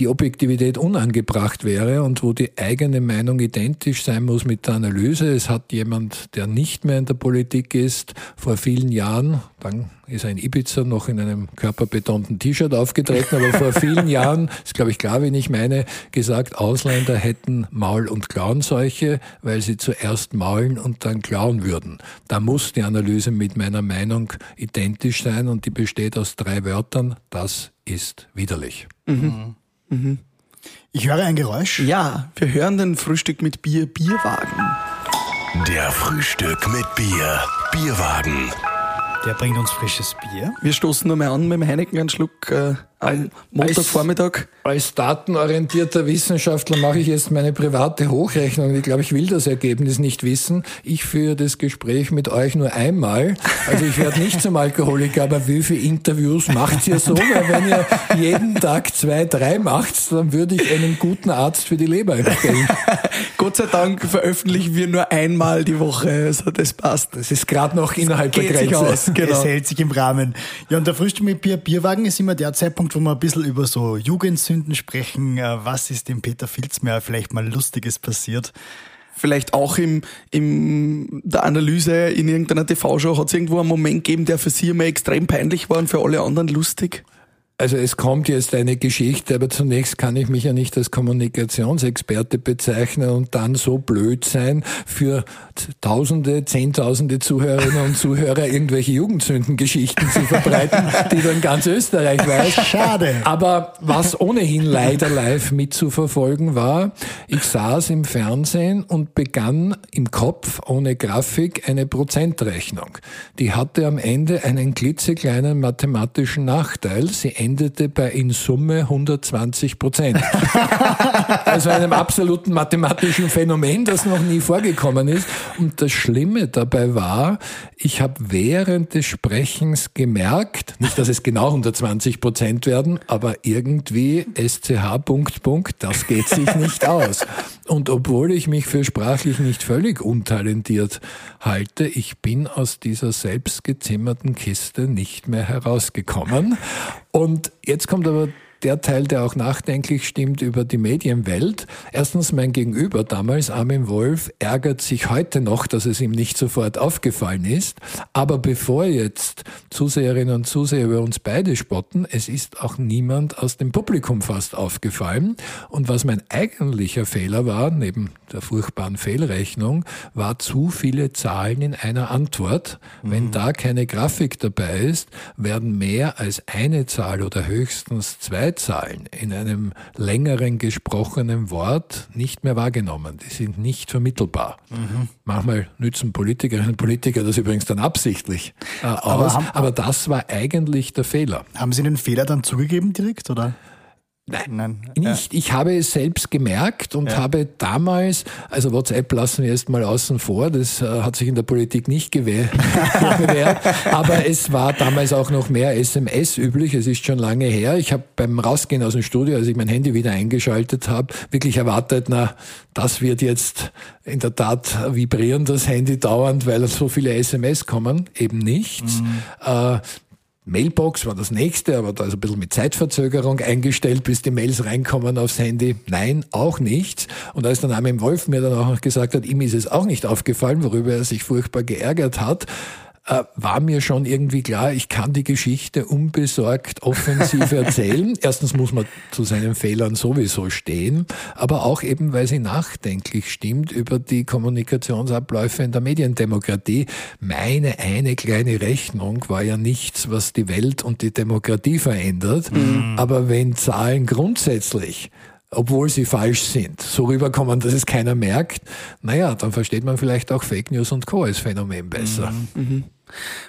die Objektivität unangebracht wäre und wo die eigene Meinung identisch sein muss mit der Analyse. Es hat jemand, der nicht mehr in der Politik ist, vor vielen Jahren, dann ist ein Ibiza noch in einem körperbetonten T-Shirt aufgetreten, aber vor vielen Jahren, (laughs) ist glaube ich klar, wen ich meine, gesagt, Ausländer hätten Maul- und Klauenseuche, weil sie zuerst maulen und dann klauen würden. Da muss die Analyse mit meiner Meinung identisch sein und die besteht aus drei Wörtern. Das ist widerlich. Mhm. Mhm. Ich höre ein Geräusch. Ja, wir hören den Frühstück mit Bier, Bierwagen. Der Frühstück mit Bier, Bierwagen. Der bringt uns frisches Bier. Wir stoßen nur mal an mit dem Heineken einen Schluck. Äh, am Montagvormittag. Als datenorientierter Wissenschaftler mache ich jetzt meine private Hochrechnung. Ich glaube, ich will das Ergebnis nicht wissen. Ich führe das Gespräch mit euch nur einmal. Also ich werde nicht zum Alkoholiker, aber wie viele Interviews macht ihr so? Weil wenn ihr jeden Tag zwei, drei macht, dann würde ich einen guten Arzt für die Leber empfehlen. (laughs) Gott sei Dank veröffentlichen wir nur einmal die Woche. Also das passt. Das ist gerade noch innerhalb der Grenze. Aus. Genau. Es hält sich im Rahmen. Ja, und der Frühstück mit Bier, Bierwagen ist immer der Zeitpunkt, wo wir ein bisschen über so Jugendsünden sprechen. Äh, was ist dem Peter Filzmeier vielleicht mal Lustiges passiert? Vielleicht auch im, im der Analyse in irgendeiner TV-Show hat es irgendwo einen Moment gegeben, der für Sie immer extrem peinlich war und für alle anderen lustig? Also es kommt jetzt eine Geschichte, aber zunächst kann ich mich ja nicht als Kommunikationsexperte bezeichnen und dann so blöd sein, für Tausende, Zehntausende Zuhörerinnen und Zuhörer irgendwelche Jugendsündengeschichten zu verbreiten, die dann ganz Österreich weiß. (laughs) Schade. Aber was ohnehin leider live mitzuverfolgen war, ich saß im Fernsehen und begann im Kopf ohne Grafik eine Prozentrechnung. Die hatte am Ende einen klitzekleinen mathematischen Nachteil. Sie endete bei in Summe 120 Prozent. (laughs) also einem absoluten mathematischen Phänomen, das noch nie vorgekommen ist. Und das Schlimme dabei war, ich habe während des Sprechens gemerkt, nicht, dass es genau 120 Prozent werden, aber irgendwie SCH Punkt Punkt, das geht sich nicht aus. Und obwohl ich mich für sprachlich nicht völlig untalentiert halte, ich bin aus dieser selbstgezimmerten Kiste nicht mehr herausgekommen. Und jetzt kommt aber der Teil, der auch nachdenklich stimmt über die Medienwelt. Erstens, mein Gegenüber damals, Armin Wolf, ärgert sich heute noch, dass es ihm nicht sofort aufgefallen ist. Aber bevor jetzt Zuseherinnen und Zuseher über uns beide spotten, es ist auch niemand aus dem Publikum fast aufgefallen. Und was mein eigentlicher Fehler war, neben der furchtbaren Fehlrechnung, war zu viele Zahlen in einer Antwort. Mhm. Wenn da keine Grafik dabei ist, werden mehr als eine Zahl oder höchstens zwei Zeitzahlen in einem längeren gesprochenen Wort nicht mehr wahrgenommen. Die sind nicht vermittelbar. Mhm. Manchmal nützen Politikerinnen und Politiker das übrigens dann absichtlich äh, aus, aber, haben, aber das war eigentlich der Fehler. Haben Sie den Fehler dann zugegeben direkt, oder? Nein, Nein. nicht. Ja. Ich habe es selbst gemerkt und ja. habe damals, also WhatsApp lassen wir erst mal außen vor, das äh, hat sich in der Politik nicht gewährt, (laughs) aber es war damals auch noch mehr SMS üblich, es ist schon lange her. Ich habe beim Rausgehen aus dem Studio, als ich mein Handy wieder eingeschaltet habe, wirklich erwartet, na, das wird jetzt in der Tat vibrieren, das Handy dauernd, weil so viele SMS kommen, eben nicht. Mhm. Äh, Mailbox war das nächste, aber da ist ein bisschen mit Zeitverzögerung eingestellt, bis die Mails reinkommen aufs Handy. Nein, auch nichts. Und als dann Armin Wolf mir dann auch noch gesagt hat, ihm ist es auch nicht aufgefallen, worüber er sich furchtbar geärgert hat, äh, war mir schon irgendwie klar, ich kann die Geschichte unbesorgt offensiv (laughs) erzählen. Erstens muss man zu seinen Fehlern sowieso stehen, aber auch eben, weil sie nachdenklich stimmt über die Kommunikationsabläufe in der Mediendemokratie. Meine eine kleine Rechnung war ja nichts, was die Welt und die Demokratie verändert. Mhm. Aber wenn Zahlen grundsätzlich obwohl sie falsch sind, so rüberkommen, dass es keiner merkt, naja, dann versteht man vielleicht auch Fake News und Co. als Phänomen besser. Mhm.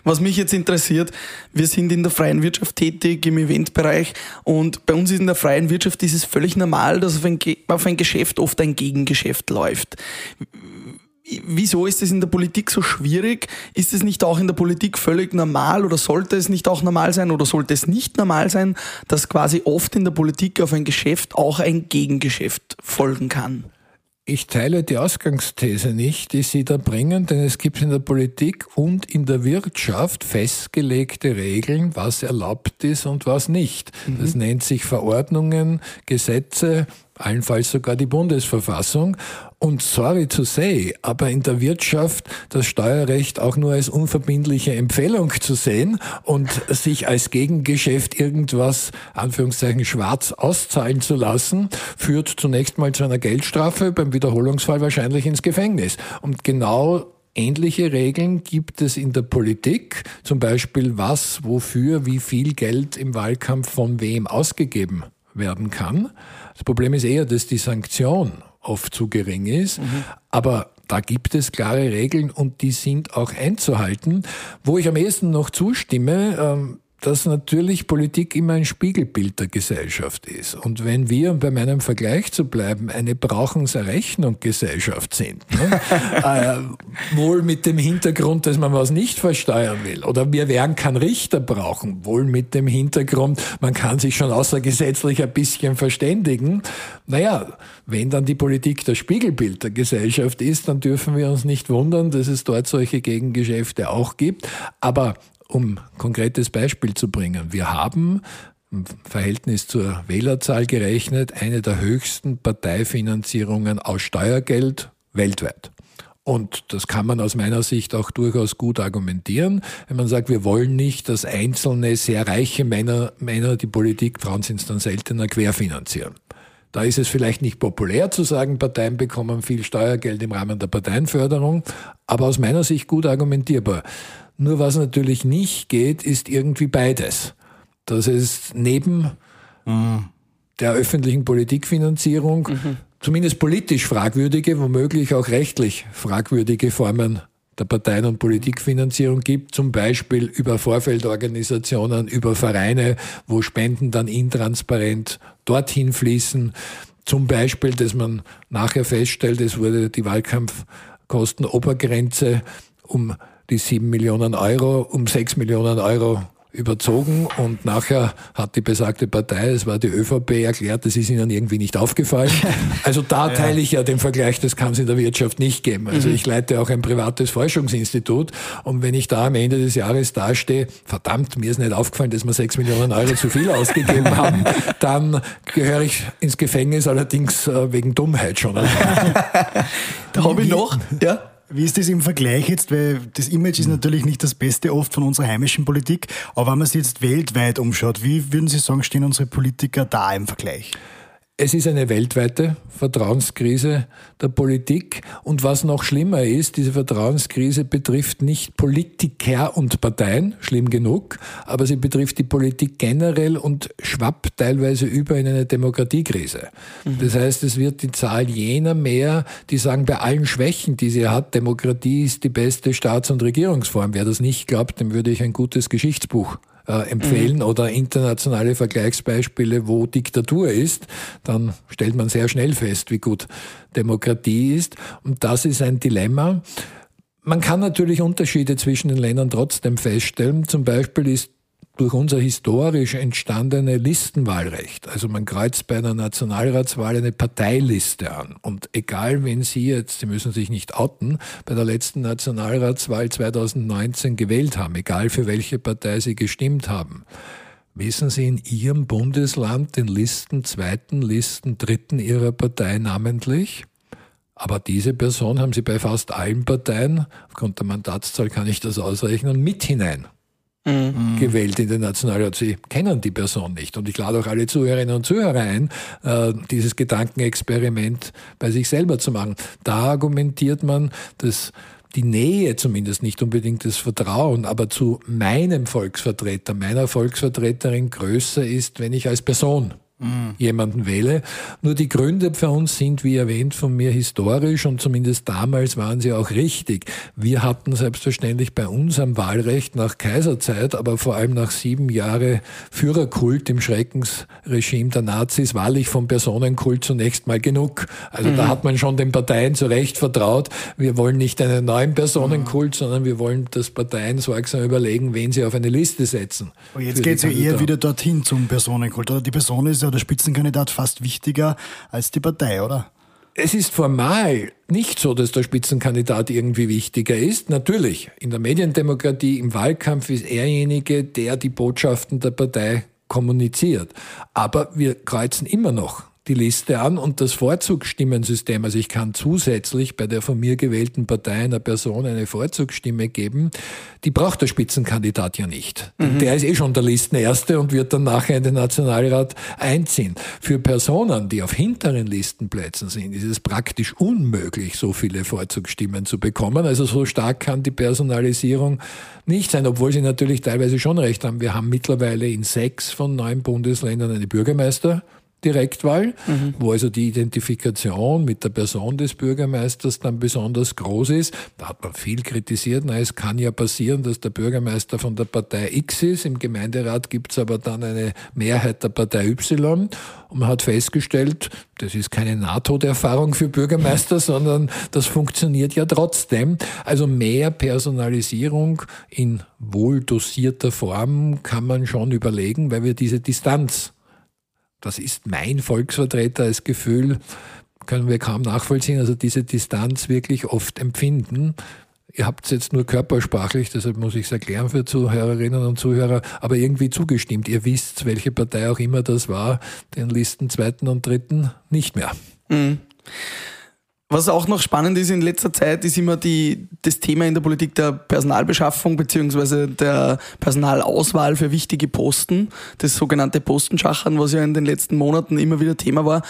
Was mich jetzt interessiert, wir sind in der freien Wirtschaft tätig, im Eventbereich und bei uns in der freien Wirtschaft ist es völlig normal, dass auf ein, auf ein Geschäft oft ein Gegengeschäft läuft. Wieso ist es in der Politik so schwierig? Ist es nicht auch in der Politik völlig normal oder sollte es nicht auch normal sein oder sollte es nicht normal sein, dass quasi oft in der Politik auf ein Geschäft auch ein Gegengeschäft folgen kann? Ich teile die Ausgangsthese nicht, die Sie da bringen, denn es gibt in der Politik und in der Wirtschaft festgelegte Regeln, was erlaubt ist und was nicht. Mhm. Das nennt sich Verordnungen, Gesetze, allenfalls sogar die Bundesverfassung. Und sorry to say, aber in der Wirtschaft das Steuerrecht auch nur als unverbindliche Empfehlung zu sehen und sich als Gegengeschäft irgendwas, Anführungszeichen, schwarz auszahlen zu lassen, führt zunächst mal zu einer Geldstrafe, beim Wiederholungsfall wahrscheinlich ins Gefängnis. Und genau Ähnliche Regeln gibt es in der Politik, zum Beispiel was, wofür, wie viel Geld im Wahlkampf von wem ausgegeben werden kann. Das Problem ist eher, dass die Sanktion oft zu gering ist. Mhm. Aber da gibt es klare Regeln und die sind auch einzuhalten. Wo ich am ehesten noch zustimme, ähm, dass natürlich Politik immer ein Spiegelbild der Gesellschaft ist. Und wenn wir, um bei meinem Vergleich zu bleiben, eine Brauchenserrechnung-Gesellschaft sind, ne? (laughs) äh, wohl mit dem Hintergrund, dass man was nicht versteuern will, oder wir werden keinen Richter brauchen, wohl mit dem Hintergrund, man kann sich schon außergesetzlich ein bisschen verständigen. Naja, wenn dann die Politik das Spiegelbild der Gesellschaft ist, dann dürfen wir uns nicht wundern, dass es dort solche Gegengeschäfte auch gibt. Aber um konkretes Beispiel zu bringen, wir haben im Verhältnis zur Wählerzahl gerechnet eine der höchsten Parteifinanzierungen aus Steuergeld weltweit. Und das kann man aus meiner Sicht auch durchaus gut argumentieren, wenn man sagt, wir wollen nicht, dass einzelne sehr reiche Männer, Männer die Politik, Frauen sind es dann seltener, querfinanzieren. Da ist es vielleicht nicht populär zu sagen, Parteien bekommen viel Steuergeld im Rahmen der Parteienförderung, aber aus meiner Sicht gut argumentierbar. Nur was natürlich nicht geht, ist irgendwie beides. Dass es neben mhm. der öffentlichen Politikfinanzierung mhm. zumindest politisch fragwürdige, womöglich auch rechtlich fragwürdige Formen der Parteien- und Politikfinanzierung gibt, zum Beispiel über Vorfeldorganisationen, über Vereine, wo Spenden dann intransparent dorthin fließen. Zum Beispiel, dass man nachher feststellt, es wurde die Wahlkampfkostenobergrenze um die sieben Millionen Euro um sechs Millionen Euro überzogen und nachher hat die besagte Partei, es war die ÖVP, erklärt, das ist ihnen irgendwie nicht aufgefallen. (laughs) Also da teile ich ja den Vergleich, das kann es in der Wirtschaft nicht geben. Also mhm. ich leite auch ein privates Forschungsinstitut und wenn ich da am Ende des Jahres dastehe, verdammt, mir ist nicht aufgefallen, dass wir sechs Millionen Euro zu viel ausgegeben (laughs) haben, dann gehöre ich ins Gefängnis, allerdings äh, wegen Dummheit schon. (laughs) da habe ich noch, ja? Wie ist das im Vergleich jetzt? Weil das Image ist natürlich nicht das Beste oft von unserer heimischen Politik. Aber wenn man sich jetzt weltweit umschaut, wie würden Sie sagen, stehen unsere Politiker da im Vergleich? Es ist eine weltweite Vertrauenskrise der Politik. Und was noch schlimmer ist, diese Vertrauenskrise betrifft nicht Politiker und Parteien, schlimm genug, aber sie betrifft die Politik generell und schwappt teilweise über in eine Demokratiekrise. Mhm. Das heißt, es wird die Zahl jener mehr, die sagen, bei allen Schwächen, die sie hat, Demokratie ist die beste Staats- und Regierungsform. Wer das nicht glaubt, dem würde ich ein gutes Geschichtsbuch äh, empfehlen mhm. oder internationale Vergleichsbeispiele, wo Diktatur ist, dann stellt man sehr schnell fest, wie gut Demokratie ist. Und das ist ein Dilemma. Man kann natürlich Unterschiede zwischen den Ländern trotzdem feststellen. Zum Beispiel ist durch unser historisch entstandene Listenwahlrecht. Also man kreuzt bei einer Nationalratswahl eine Parteiliste an. Und egal, wenn Sie jetzt, Sie müssen sich nicht outen, bei der letzten Nationalratswahl 2019 gewählt haben, egal für welche Partei Sie gestimmt haben, wissen Sie in Ihrem Bundesland den Listen zweiten, Listen dritten Ihrer Partei namentlich? Aber diese Person haben Sie bei fast allen Parteien, aufgrund der Mandatszahl kann ich das ausrechnen, mit hinein mhm. gewählt in den Nationalrat. Sie kennen die Person nicht. Und ich lade auch alle Zuhörerinnen und Zuhörer ein, äh, dieses Gedankenexperiment bei sich selber zu machen. Da argumentiert man, dass die Nähe zumindest, nicht unbedingt das Vertrauen, aber zu meinem Volksvertreter, meiner Volksvertreterin größer ist, wenn ich als Person jemanden wähle. Nur die Gründe für uns sind, wie erwähnt, von mir historisch und zumindest damals waren sie auch richtig. Wir hatten selbstverständlich bei uns am Wahlrecht nach Kaiserzeit, aber vor allem nach sieben Jahre Führerkult im Schreckensregime der Nazis, wahrlich vom Personenkult zunächst mal genug. Also mhm. da hat man schon den Parteien zu Recht vertraut. Wir wollen nicht einen neuen Personenkult, mhm. sondern wir wollen, dass Parteien sorgsam überlegen, wen sie auf eine Liste setzen. Aber jetzt geht es ja eher wieder dorthin zum Personenkult. Oder die Person ist ja der Spitzenkandidat fast wichtiger als die Partei, oder? Es ist formal nicht so, dass der Spitzenkandidat irgendwie wichtiger ist. Natürlich, in der Mediendemokratie, im Wahlkampf ist erjenige, der die Botschaften der Partei kommuniziert. Aber wir kreuzen immer noch die Liste an und das Vorzugsstimmensystem, also ich kann zusätzlich bei der von mir gewählten Partei einer Person eine Vorzugsstimme geben, die braucht der Spitzenkandidat ja nicht. Mhm. Der ist eh schon der Listenerste und wird dann nachher in den Nationalrat einziehen. Für Personen, die auf hinteren Listenplätzen sind, ist es praktisch unmöglich, so viele Vorzugsstimmen zu bekommen. Also so stark kann die Personalisierung nicht sein, obwohl sie natürlich teilweise schon recht haben. Wir haben mittlerweile in sechs von neun Bundesländern eine Bürgermeister Direktwahl, mhm. wo also die Identifikation mit der Person des Bürgermeisters dann besonders groß ist. Da hat man viel kritisiert. Na, es kann ja passieren, dass der Bürgermeister von der Partei X ist. Im Gemeinderat gibt es aber dann eine Mehrheit der Partei Y. Und man hat festgestellt, das ist keine Nahtoderfahrung für Bürgermeister, (laughs) sondern das funktioniert ja trotzdem. Also mehr Personalisierung in wohl dosierter Form kann man schon überlegen, weil wir diese Distanz das ist mein Volksvertreter als Gefühl, können wir kaum nachvollziehen, also diese Distanz wirklich oft empfinden. Ihr habt es jetzt nur körpersprachlich, deshalb muss ich es erklären für Zuhörerinnen und Zuhörer, aber irgendwie zugestimmt. Ihr wisst, welche Partei auch immer das war, den Listen zweiten und dritten nicht mehr. Mhm. Was auch noch spannend ist in letzter Zeit, ist immer die, das Thema in der Politik der Personalbeschaffung beziehungsweise der Personalauswahl für wichtige Posten, das sogenannte Postenschachern, was ja in den letzten Monaten immer wieder Thema war.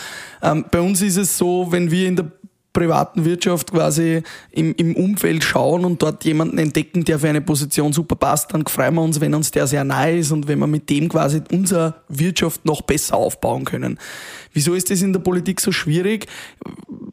Ähm, bei uns ist es so, wenn wir in der privaten Wirtschaft quasi im, im Umfeld schauen und dort jemanden entdecken, der für eine Position super passt, dann freuen wir uns, wenn uns der sehr nahe ist und wenn wir mit dem quasi unsere Wirtschaft noch besser aufbauen können. Wieso ist das in der Politik so schwierig?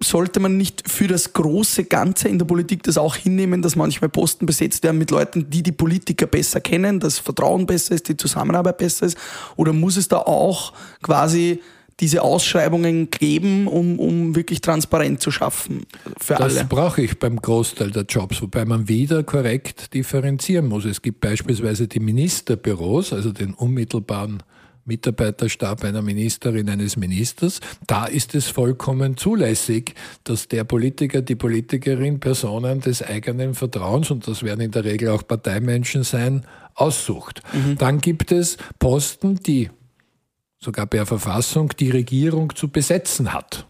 Sollte man nicht für das große Ganze in der Politik das auch hinnehmen, dass manchmal Posten besetzt werden mit Leuten, die die Politiker besser kennen, das Vertrauen besser ist, die Zusammenarbeit besser ist? Oder muss es da auch quasi diese Ausschreibungen geben, um, um wirklich Transparenz zu schaffen für das alle. Das brauche ich beim Großteil der Jobs, wobei man wieder korrekt differenzieren muss. Es gibt beispielsweise die Ministerbüros, also den unmittelbaren Mitarbeiterstab einer Ministerin, eines Ministers. Da ist es vollkommen zulässig, dass der Politiker, die Politikerin Personen des eigenen Vertrauens, und das werden in der Regel auch Parteimenschen sein, aussucht. Mhm. Dann gibt es Posten, die sogar per Verfassung die Regierung zu besetzen hat.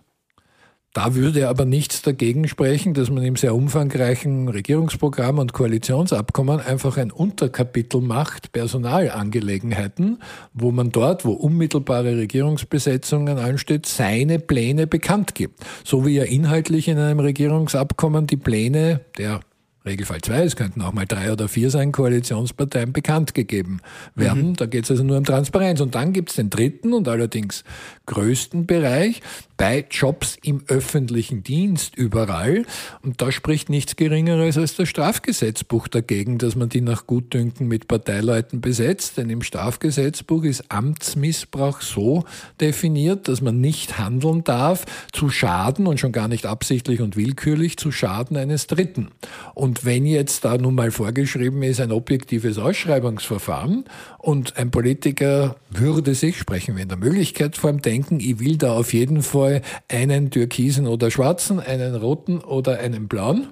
Da würde aber nichts dagegen sprechen, dass man im sehr umfangreichen Regierungsprogramm und Koalitionsabkommen einfach ein Unterkapitel macht, Personalangelegenheiten, wo man dort, wo unmittelbare Regierungsbesetzungen ansteht, seine Pläne bekannt gibt. So wie er inhaltlich in einem Regierungsabkommen die Pläne der Regelfall zwei, es könnten auch mal drei oder vier sein, Koalitionsparteien bekannt gegeben werden. Mhm. Da geht es also nur um Transparenz. Und dann gibt es den dritten und allerdings größten Bereich bei Jobs im öffentlichen Dienst überall. Und da spricht nichts Geringeres als das Strafgesetzbuch dagegen, dass man die nach Gutdünken mit Parteileuten besetzt. Denn im Strafgesetzbuch ist Amtsmissbrauch so definiert, dass man nicht handeln darf zu Schaden und schon gar nicht absichtlich und willkürlich zu Schaden eines Dritten. Und wenn jetzt da nun mal vorgeschrieben ist, ein objektives Ausschreibungsverfahren und ein Politiker würde sich, sprechen wir in der Möglichkeitsform, denken, ich will da auf jeden Fall einen türkisen oder schwarzen, einen roten oder einen blauen,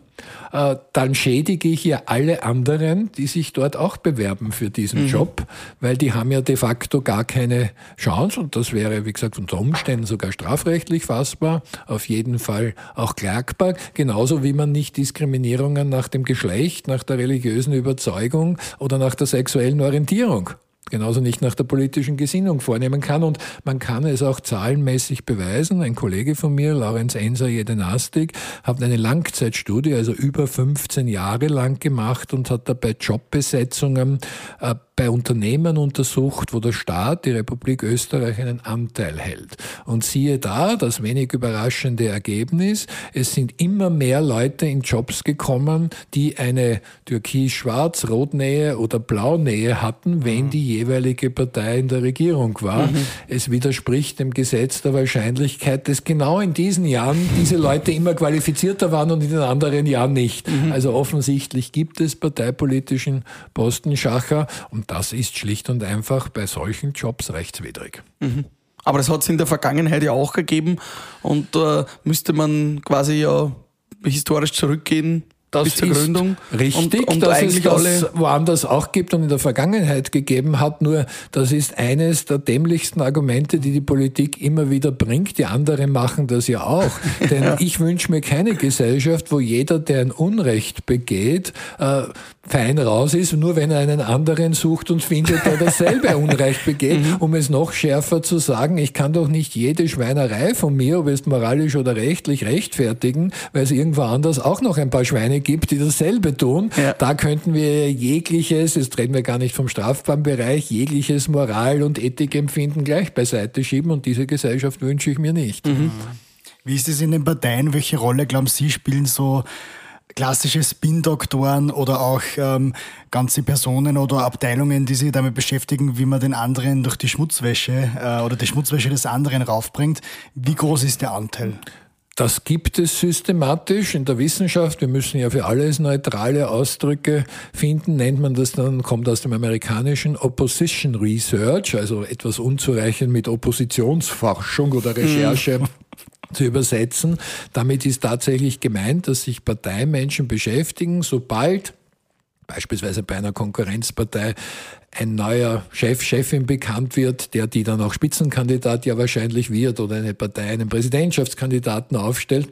dann schädige ich ja alle anderen, die sich dort auch bewerben für diesen mhm. Job, weil die haben ja de facto gar keine Chance und das wäre, wie gesagt, unter Umständen sogar strafrechtlich fassbar, auf jeden Fall auch klagbar, genauso wie man nicht Diskriminierungen nach dem Geschlecht, nach der religiösen Überzeugung oder nach der sexuellen Orientierung genauso nicht nach der politischen Gesinnung vornehmen kann. Und man kann es auch zahlenmäßig beweisen. Ein Kollege von mir, Laurenz Enser Jedenastik, hat eine Langzeitstudie, also über 15 Jahre lang gemacht und hat dabei Jobbesetzungen äh, bei Unternehmen untersucht, wo der Staat, die Republik Österreich, einen Anteil hält. Und siehe da, das wenig überraschende Ergebnis, es sind immer mehr Leute in Jobs gekommen, die eine türkis-schwarz-rot-Nähe oder blau-Nähe hatten, wenn mhm. die jeweilige Partei in der Regierung war. Mhm. Es widerspricht dem Gesetz der Wahrscheinlichkeit, dass genau in diesen Jahren diese Leute immer qualifizierter waren und in den anderen Jahren nicht. Mhm. Also offensichtlich gibt es parteipolitischen Postenschacher und das ist schlicht und einfach bei solchen Jobs rechtswidrig. Mhm. Aber das hat es in der Vergangenheit ja auch gegeben und äh, müsste man quasi ja historisch zurückgehen das bis zur Gründung. Richtig, und, und dass es das woanders auch gibt und in der Vergangenheit gegeben hat. Nur das ist eines der dämlichsten Argumente, die die Politik immer wieder bringt. Die anderen machen das ja auch. (laughs) Denn ja. ich wünsche mir keine Gesellschaft, wo jeder, der ein Unrecht begeht, äh, fein raus ist, nur wenn er einen anderen sucht und findet, der dasselbe (laughs) Unrecht begeht, mhm. um es noch schärfer zu sagen, ich kann doch nicht jede Schweinerei von mir, ob es moralisch oder rechtlich, rechtfertigen, weil es irgendwo anders auch noch ein paar Schweine Parteien gibt, die dasselbe tun. Ja. Da könnten wir jegliches, jetzt reden wir gar nicht vom strafbaren Bereich, jegliches Moral- und Ethikempfinden gleich beiseite schieben und diese Gesellschaft wünsche ich mir nicht. Wie ist es in den Parteien? Welche Rolle, glauben Sie, spielen so klassische Spin-Doktoren oder auch ähm, ganze Personen oder Abteilungen, die sich damit beschäftigen, wie man den anderen durch die Schmutzwäsche äh, oder die Schmutzwäsche des anderen raufbringt. Wie groß ist der Anteil? Das gibt es systematisch in der Wissenschaft. Wir müssen ja für alles neutrale Ausdrücke finden. Nennt man das dann, kommt aus dem amerikanischen Opposition Research, also etwas unzureichend mit Oppositionsforschung oder Recherche. zu übersetzen. Damit ist tatsächlich gemeint, dass sich Parteimenschen beschäftigen, sobald beispielsweise bei einer Konkurrenzpartei ein neuer Chef, Chefin bekannt wird, der die dann auch Spitzenkandidat ja wahrscheinlich wird oder eine Partei einen Präsidentschaftskandidaten aufstellt,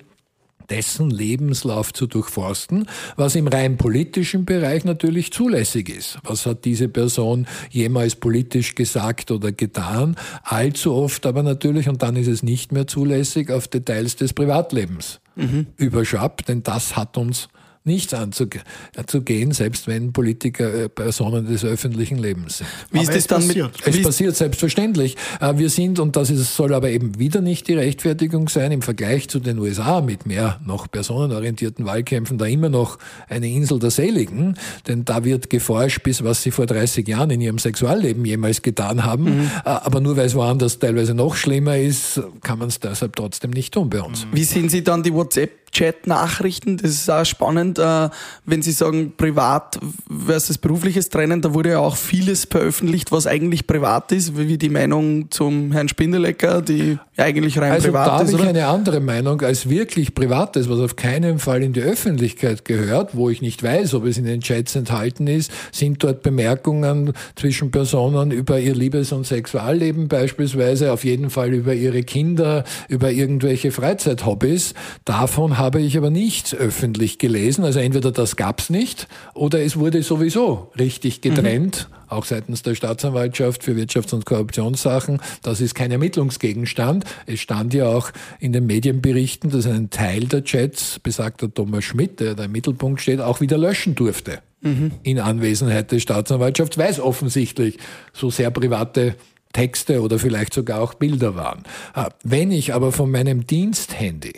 dessen Lebenslauf zu durchforsten, was im rein politischen Bereich natürlich zulässig ist. Was hat diese Person jemals politisch gesagt oder getan? Allzu oft aber natürlich, und dann ist es nicht mehr zulässig, auf Details des Privatlebens mhm. überschwappt, denn das hat uns nichts anzugehen, selbst wenn Politiker äh, Personen des öffentlichen Lebens sind. Wie ist es dann passiert? mit, Es passiert selbstverständlich. Äh, wir sind, und das ist, soll aber eben wieder nicht die Rechtfertigung sein, im Vergleich zu den USA mit mehr noch personenorientierten Wahlkämpfen da immer noch eine Insel der Seligen, denn da wird geforscht, bis was sie vor 30 Jahren in ihrem Sexualleben jemals getan haben. Mhm. Äh, aber nur weil es woanders teilweise noch schlimmer ist, kann man es deshalb trotzdem nicht tun bei uns. Wie sehen Sie dann die WhatsApp Chat-Nachrichten. Das ist auch spannend, äh, wenn Sie sagen, privat versus berufliches trennen. Da wurde ja auch vieles veröffentlicht, was eigentlich privat ist, wie die Meinung zum Herrn Spindelecker, die eigentlich rein also privat da ist. habe ich eine andere Meinung als wirklich privates, was auf keinen Fall in die Öffentlichkeit gehört, wo ich nicht weiß, ob es in den Chats enthalten ist, sind dort Bemerkungen zwischen Personen über ihr Liebes- und Sexualleben beispielsweise, auf jeden Fall über ihre Kinder, über irgendwelche Freizeithobbys. Davon habe ich aber nichts öffentlich gelesen. Also entweder das gab's nicht oder es wurde sowieso richtig getrennt. Mhm auch seitens der Staatsanwaltschaft für Wirtschafts- und Korruptionssachen. Das ist kein Ermittlungsgegenstand. Es stand ja auch in den Medienberichten, dass ein Teil der Chats, besagter Thomas Schmidt, der da im Mittelpunkt steht, auch wieder löschen durfte. Mhm. In Anwesenheit der Staatsanwaltschaft, weil es offensichtlich so sehr private Texte oder vielleicht sogar auch Bilder waren. Ah, wenn ich aber von meinem Diensthandy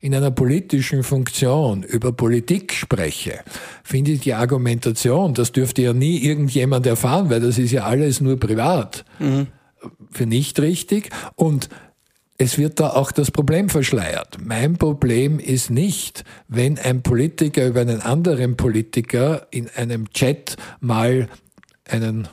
in einer politischen Funktion über Politik spreche, finde ich die Argumentation, das dürfte ja nie irgendjemand erfahren, weil das ist ja alles nur privat, mhm. für nicht richtig. Und es wird da auch das Problem verschleiert. Mein Problem ist nicht, wenn ein Politiker über einen anderen Politiker in einem Chat mal einen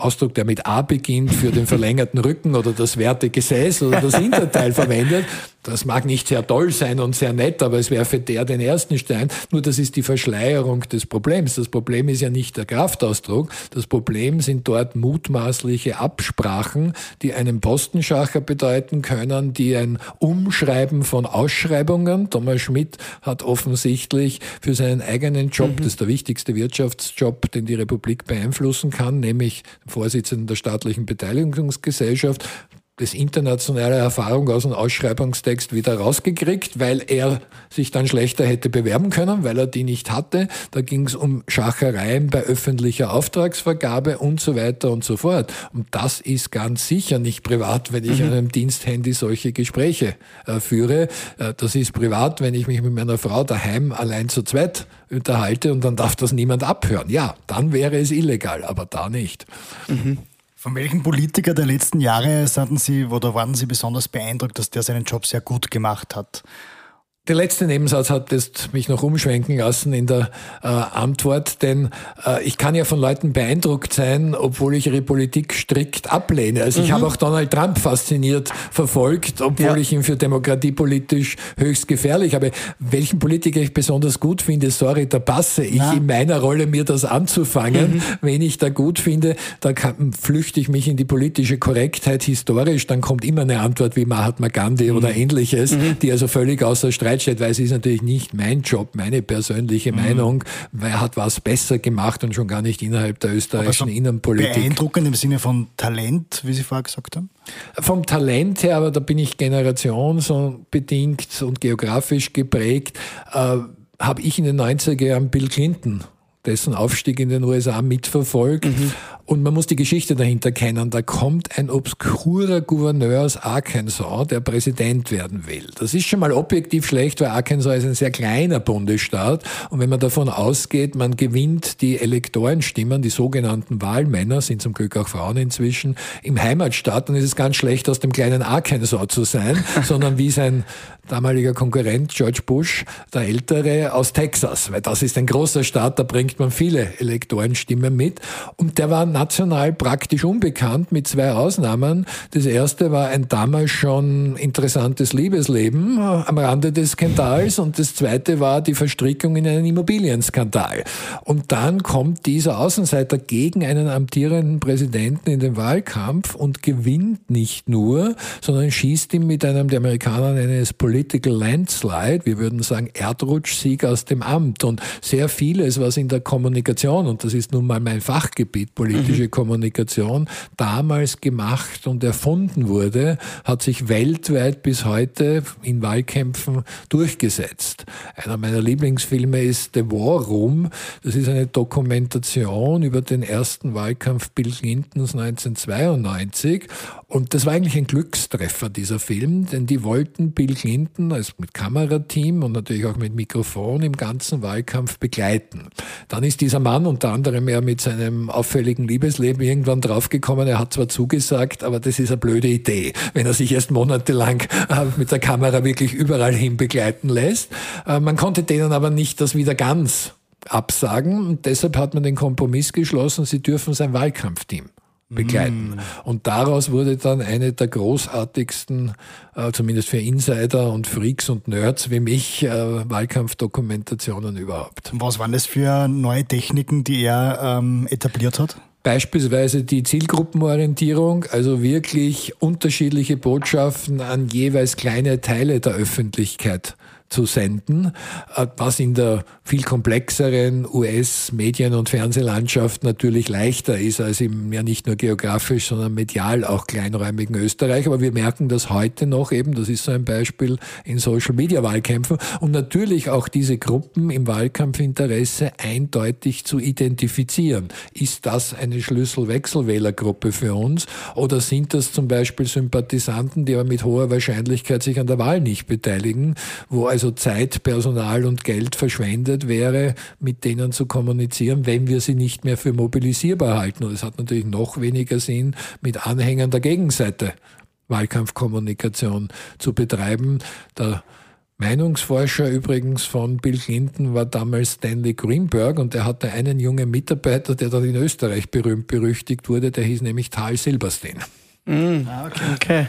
Ausdruck, der mit A beginnt, für den verlängerten Rücken oder das Wertegesäß oder das Hinterteil verwendet, das mag nicht sehr toll sein und sehr nett, aber es werfe der den ersten Stein. Nur das ist die Verschleierung des Problems. Das Problem ist ja nicht der Kraftausdruck. Das Problem sind dort mutmaßliche Absprachen, die einen Postenschacher bedeuten können, die ein Umschreiben von Ausschreibungen. Thomas Schmidt hat offensichtlich für seinen eigenen Job, mhm. das ist der wichtigste Wirtschaftsjob, den die Republik beeinflussen kann, nämlich Vorsitzenden der staatlichen Beteiligungsgesellschaft, das internationale Erfahrung aus dem Ausschreibungstext wieder rausgekriegt, weil er sich dann schlechter hätte bewerben können, weil er die nicht hatte. Da ging es um Schachereien bei öffentlicher Auftragsvergabe und so weiter und so fort. Und das ist ganz sicher nicht privat, wenn ich mhm. an einem Diensthandy solche Gespräche äh, führe. Äh, das ist privat, wenn ich mich mit meiner Frau daheim allein zu zweit unterhalte und dann darf das niemand abhören. Ja, dann wäre es illegal, aber da nicht. Mhm. Von welchem Politiker der letzten Jahre hatten Sie oder waren Sie besonders beeindruckt, dass der seinen Job sehr gut gemacht hat? Der letzte Nebensatz hat jetzt mich noch umschwenken lassen in der äh, Antwort, denn äh, ich kann ja von Leuten beeindruckt sein, obwohl ich ihre Politik strikt ablehne. Also mhm. ich habe auch Donald Trump fasziniert verfolgt, obwohl ja. ich ihn für demokratiepolitisch höchst gefährlich habe. Welchen Politiker ich besonders gut finde, sorry, da passe ich Na. in meiner Rolle, mir das anzufangen. Mhm. Wenn ich da gut finde, dann kann, flüchte ich mich in die politische Korrektheit historisch, dann kommt immer eine Antwort wie Mahatma Gandhi mhm. oder ähnliches, mhm. die also völlig außer Streit Breitscheid, weil es ist natürlich nicht mein Job, meine persönliche mhm. Meinung, weil er hat was besser gemacht und schon gar nicht innerhalb der österreichischen so Innenpolitik. Beeindruckend im Sinne von Talent, wie Sie vorher gesagt haben? Vom Talent her, aber da bin ich generationsbedingt und geografisch geprägt. Äh, habe ich in den 90er Jahren Bill Clinton dessen Aufstieg in den USA mitverfolgt. Mhm. Und man muss die Geschichte dahinter kennen. Da kommt ein obskurer Gouverneur aus Arkansas, der Präsident werden will. Das ist schon mal objektiv schlecht, weil Arkansas ist ein sehr kleiner Bundesstaat. Und wenn man davon ausgeht, man gewinnt die Elektorenstimmen, die sogenannten Wahlmänner, sind zum Glück auch Frauen inzwischen, im Heimatstaat, dann ist es ganz schlecht, aus dem kleinen Arkansas zu sein, (laughs) sondern wie sein damaliger Konkurrent George Bush, der Ältere, aus Texas. Weil das ist ein großer Staat, da bringt man viele Elektorenstimmen mit. Und der war national praktisch unbekannt mit zwei Ausnahmen. Das erste war ein damals schon interessantes Liebesleben am Rande des Skandals und das zweite war die Verstrickung in einen Immobilienskandal. Und dann kommt dieser Außenseiter gegen einen amtierenden Präsidenten in den Wahlkampf und gewinnt nicht nur, sondern schießt ihm mit einem, die Amerikaner nennen es Political Landslide, wir würden sagen Erdrutschsieg aus dem Amt. Und sehr vieles, was in der Kommunikation, und das ist nun mal mein Fachgebiet, politische mhm. Kommunikation damals gemacht und erfunden wurde, hat sich weltweit bis heute in Wahlkämpfen durchgesetzt. Einer meiner Lieblingsfilme ist The War Room. Das ist eine Dokumentation über den ersten Wahlkampf Bill Clintons 1992. Und das war eigentlich ein Glückstreffer, dieser Film, denn die wollten Bill Clinton also mit Kamerateam und natürlich auch mit Mikrofon im ganzen Wahlkampf begleiten. Dann ist dieser Mann unter anderem ja mit seinem auffälligen Liebesleben irgendwann draufgekommen. Er hat zwar zugesagt, aber das ist eine blöde Idee, wenn er sich erst monatelang äh, mit der Kamera wirklich überall hin begleiten lässt. Äh, man konnte denen aber nicht das wieder ganz absagen und deshalb hat man den Kompromiss geschlossen, sie dürfen sein Wahlkampfteam begleiten. Mm. Und daraus wurde dann eine der großartigsten, äh, zumindest für Insider und Freaks und Nerds wie mich, äh, Wahlkampfdokumentationen überhaupt. Was waren das für neue Techniken, die er ähm, etabliert hat? Beispielsweise die Zielgruppenorientierung, also wirklich unterschiedliche Botschaften an jeweils kleine Teile der Öffentlichkeit zu senden, äh, was in der viel komplexeren US-Medien- und Fernsehlandschaft natürlich leichter ist als im ja nicht nur geografisch, sondern medial auch kleinräumigen Österreich. Aber wir merken das heute noch eben, das ist so ein Beispiel in Social-Media-Wahlkämpfen und natürlich auch diese Gruppen im Wahlkampfinteresse eindeutig zu identifizieren. Ist das eine Schlüssel-Wechselwählergruppe für uns oder sind das zum Beispiel Sympathisanten, die aber mit hoher Wahrscheinlichkeit sich an der Wahl nicht beteiligen, wo also also Zeit, Personal und Geld verschwendet wäre, mit denen zu kommunizieren, wenn wir sie nicht mehr für mobilisierbar halten. Und es hat natürlich noch weniger Sinn, mit Anhängern der Gegenseite Wahlkampfkommunikation zu betreiben. Der Meinungsforscher übrigens von Bill Clinton war damals Stanley Greenberg und er hatte einen jungen Mitarbeiter, der dann in Österreich berühmt berüchtigt wurde, der hieß nämlich Tal Silberstein. Mm, okay. okay.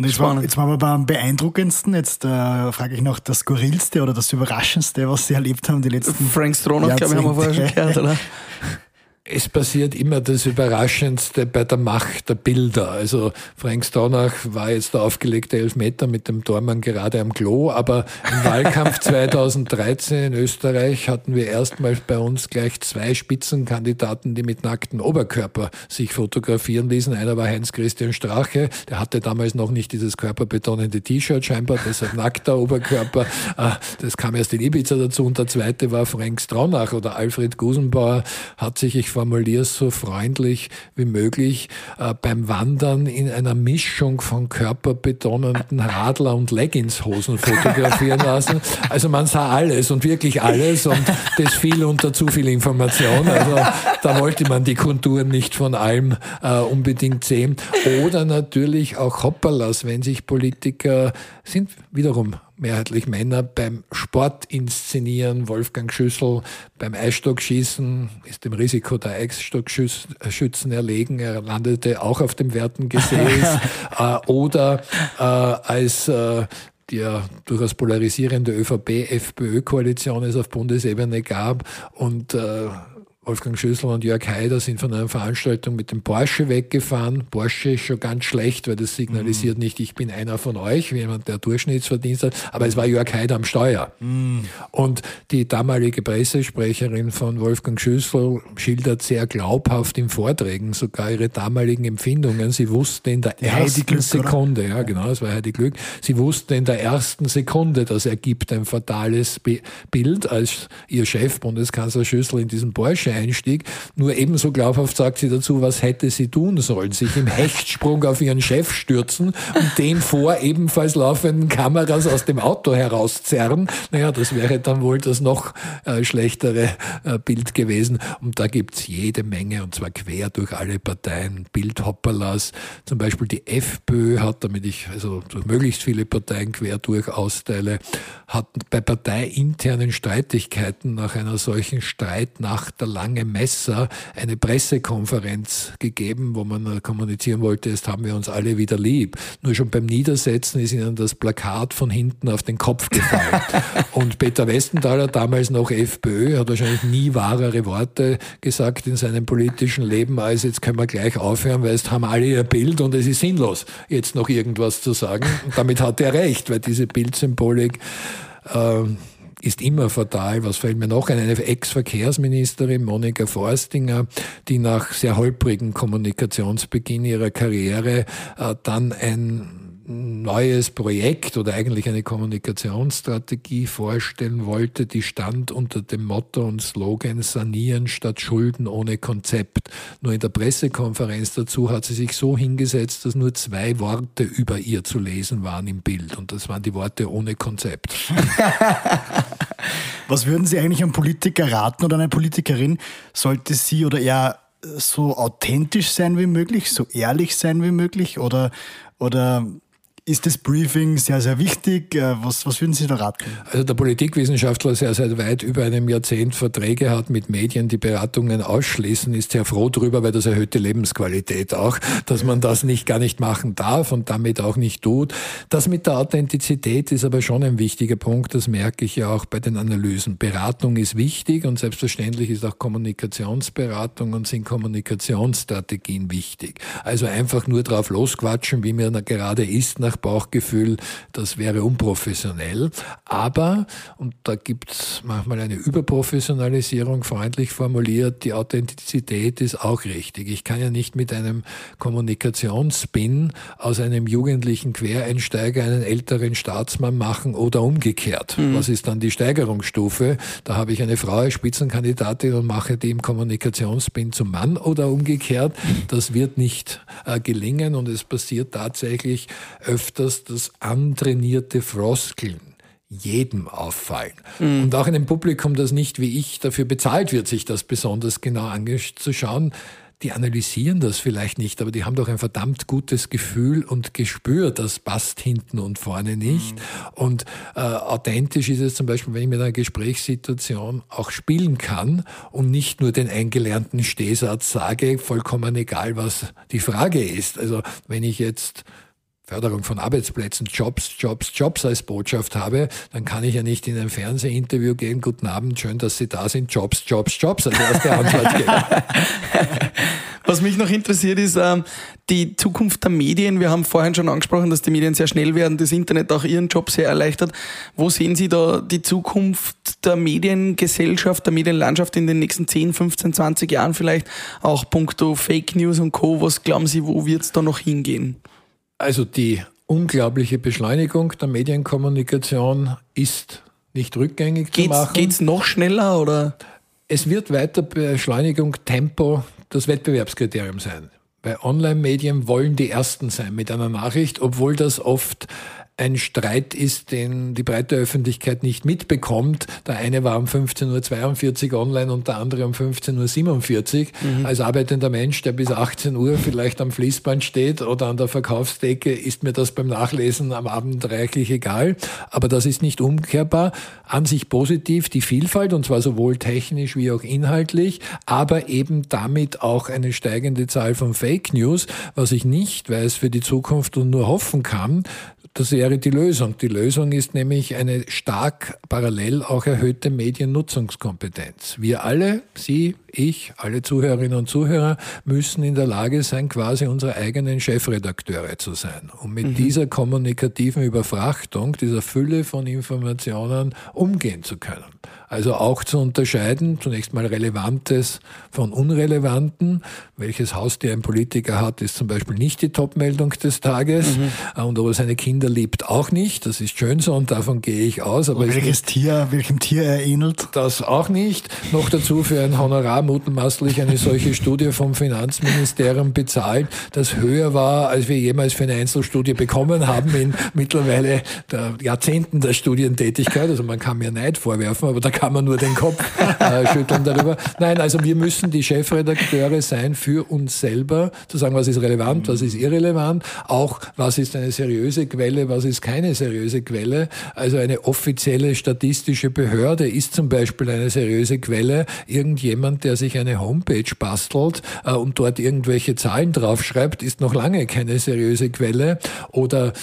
Und jetzt war, jetzt waren wir beim beeindruckendsten. Jetzt äh, frage ich noch das Skurrilste oder das Überraschendste, was Sie erlebt haben die letzten Frank Stronach, glaube ich, haben wir vorher schon gehört, oder? (laughs) es passiert immer das Überraschendste bei der Macht der Bilder. Also Frank Stronach war jetzt der aufgelegte Elfmeter mit dem Tormann gerade am Klo, aber im Wahlkampf (laughs) 2013 in Österreich hatten wir erstmals bei uns gleich zwei Spitzenkandidaten, die mit nacktem Oberkörper sich fotografieren ließen. Einer war Heinz-Christian Strache, der hatte damals noch nicht dieses körperbetonende T-Shirt scheinbar, deshalb nackter Oberkörper. Ah, das kam erst in Ibiza dazu und der zweite war Frank Stronach oder Alfred Gusenbauer hat sich, ich formuliere es so freundlich wie möglich, äh, beim Wandern in einer Mischung von körperbetonenden Radler- und Leggingshosen fotografieren lassen. Also man sah alles und wirklich alles und das fiel unter zu viel Information. Also da wollte man die Konturen nicht von allem äh, unbedingt sehen. Oder natürlich auch Hopperlas, wenn sich Politiker sind wiederum mehrheitlich Männer, beim Sport inszenieren, Wolfgang Schüssel beim Eisstockschießen ist dem Risiko der Eisstockschützen erlegen. Er landete auch auf dem Wertengesäß. (laughs) äh, oder äh, als äh, die ja durchaus polarisierende ÖVP-FPÖ-Koalition es auf Bundesebene gab und äh, Wolfgang Schüssel und Jörg Haider sind von einer Veranstaltung mit dem Porsche weggefahren. Porsche ist schon ganz schlecht, weil das signalisiert mhm. nicht, ich bin einer von euch, jemand, der Durchschnittsverdienst hat, aber es war Jörg Haider am Steuer. Mhm. Und die damalige Pressesprecherin von Wolfgang Schüssel schildert sehr glaubhaft in Vorträgen sogar ihre damaligen Empfindungen. Sie wusste in der die ersten Glück, Sekunde, oder? ja genau, das war Heidi Glück, sie wusste in der ersten Sekunde, das ergibt ein fatales Bild, als ihr Chef, Bundeskanzler Schüssel, in diesen Porsche Einstieg. Nur ebenso glaubhaft sagt sie dazu, was hätte sie tun sollen? Sich im Hechtsprung auf ihren Chef stürzen und den vor ebenfalls laufenden Kameras aus dem Auto herauszerren. Naja, das wäre dann wohl das noch äh, schlechtere äh, Bild gewesen. Und da gibt's jede Menge, und zwar quer durch alle Parteien, Bildhopperlas. Zum Beispiel die FPÖ hat, damit ich also möglichst viele Parteien quer durch austeile, hat bei parteiinternen Streitigkeiten nach einer solchen Streitnacht der Lange Messer eine Pressekonferenz gegeben, wo man kommunizieren wollte, jetzt haben wir uns alle wieder lieb. Nur schon beim Niedersetzen ist ihnen das Plakat von hinten auf den Kopf gefallen. (laughs) Und Peter Westenthaler, damals noch FPÖ, hat wahrscheinlich nie wahrere Worte gesagt in seinem politischen Leben, als jetzt können wir gleich aufhören, weil jetzt haben alle ihr Bild und es ist sinnlos, jetzt noch irgendwas zu sagen. Und damit hat er recht, weil diese Bildsymbolik äh, ist immer fatal. Was fällt mir noch ein? Eine Ex-Verkehrsministerin, Monika Forstinger, die nach sehr holprigen Kommunikationsbeginn ihrer Karriere äh, dann ein neues Projekt oder eigentlich eine Kommunikationsstrategie vorstellen wollte, die stand unter dem Motto und Slogan Sanieren statt Schulden ohne Konzept. Nur in der Pressekonferenz dazu hat sie sich so hingesetzt, dass nur zwei Worte über ihr zu lesen waren im Bild und das waren die Worte ohne Konzept. (laughs) Was würden Sie eigentlich einem Politiker raten oder einer Politikerin? Sollte sie oder er so authentisch sein wie möglich, so ehrlich sein wie möglich oder, oder ist das Briefing sehr, sehr wichtig? Äh, was, was würden Sie da raten? Also der Politikwissenschaftler, der seit weit über einem Jahrzehnt Verträge hat mit Medien, die Beratungen ausschließen, ist sehr froh darüber, weil das erhöht die Lebensqualität auch, dass man das nicht gar nicht machen darf und damit auch nicht tut. Das mit der Authentizität ist aber schon ein wichtiger Punkt, das merke ich ja auch bei den Analysen. Beratung ist wichtig und selbstverständlich ist auch Kommunikationsberatung und sind Kommunikationsstrategien wichtig. Also einfach nur drauf losquatschen, wie mir gerade ist, nach Bauchgefühl, das wäre unprofessionell. Aber, und da gibt es manchmal eine Überprofessionalisierung, freundlich formuliert, die Authentizität ist auch richtig. Ich kann ja nicht mit einem Kommunikationsspin aus einem jugendlichen Quereinsteiger einen älteren Staatsmann machen oder umgekehrt. Mhm. Was ist dann die Steigerungsstufe? Da habe ich eine Frau als Spitzenkandidatin und mache die im Kommunikationsspin zum Mann oder umgekehrt. Das wird nicht äh, gelingen und es passiert tatsächlich öfter öfters das antrainierte Froskeln jedem auffallen. Mhm. Und auch einem Publikum, das nicht wie ich dafür bezahlt wird, sich das besonders genau anzuschauen, die analysieren das vielleicht nicht, aber die haben doch ein verdammt gutes Gefühl und Gespür, das passt hinten und vorne nicht. Mhm. Und äh, authentisch ist es zum Beispiel, wenn ich mit einer Gesprächssituation auch spielen kann und nicht nur den eingelernten Stehsatz sage, vollkommen egal, was die Frage ist. Also wenn ich jetzt Förderung von Arbeitsplätzen, Jobs, Jobs, Jobs als Botschaft habe, dann kann ich ja nicht in ein Fernsehinterview gehen, guten Abend, schön, dass Sie da sind, Jobs, Jobs, Jobs als erste Antwort geben. (laughs) Was mich noch interessiert ist ähm, die Zukunft der Medien. Wir haben vorhin schon angesprochen, dass die Medien sehr schnell werden, das Internet auch Ihren Job sehr erleichtert. Wo sehen Sie da die Zukunft der Mediengesellschaft, der Medienlandschaft in den nächsten 10, 15, 20 Jahren vielleicht? Auch puncto Fake News und Co. Was glauben Sie, wo wird es da noch hingehen? Also die unglaubliche Beschleunigung der Medienkommunikation ist nicht rückgängig geht's, zu machen. Geht es noch schneller oder? Es wird weiter Beschleunigung, Tempo das Wettbewerbskriterium sein. Bei Online-Medien wollen die Ersten sein mit einer Nachricht, obwohl das oft ein Streit ist, den die breite Öffentlichkeit nicht mitbekommt. Der eine war um 15.42 Uhr online und der andere um 15.47 Uhr. Mhm. Als arbeitender Mensch, der bis 18 Uhr vielleicht am Fließband steht oder an der Verkaufsdecke, ist mir das beim Nachlesen am Abend reichlich egal. Aber das ist nicht umkehrbar. An sich positiv die Vielfalt, und zwar sowohl technisch wie auch inhaltlich, aber eben damit auch eine steigende Zahl von Fake News, was ich nicht weiß für die Zukunft und nur hoffen kann, das wäre die Lösung. Die Lösung ist nämlich eine stark parallel auch erhöhte Mediennutzungskompetenz. Wir alle, Sie, ich, alle Zuhörerinnen und Zuhörer müssen in der Lage sein, quasi unsere eigenen Chefredakteure zu sein, um mit mhm. dieser kommunikativen Überfrachtung, dieser Fülle von Informationen umgehen zu können. Also auch zu unterscheiden, zunächst mal Relevantes von Unrelevanten. Welches Haustier ein Politiker hat, ist zum Beispiel nicht die Topmeldung des Tages. Mhm. Und ob er seine Kinder liebt, auch nicht. Das ist schön so und davon gehe ich aus. Aber welches Tier, welchem Tier er ähnelt? Das auch nicht. Noch dazu für ein Honorar mutmaßlich eine solche Studie vom Finanzministerium bezahlt, das höher war, als wir jemals für eine Einzelstudie bekommen haben in mittlerweile der Jahrzehnten der Studientätigkeit. Also man kann mir Neid vorwerfen, aber da kann man nur den Kopf äh, schütteln darüber. Nein, also wir müssen die Chefredakteure sein für uns selber, zu sagen, was ist relevant, was ist irrelevant, auch was ist eine seriöse Quelle, was ist keine seriöse Quelle. Also eine offizielle statistische Behörde ist zum Beispiel eine seriöse Quelle. Irgendjemand, der sich eine Homepage bastelt äh, und dort irgendwelche Zahlen draufschreibt, ist noch lange keine seriöse Quelle. Oder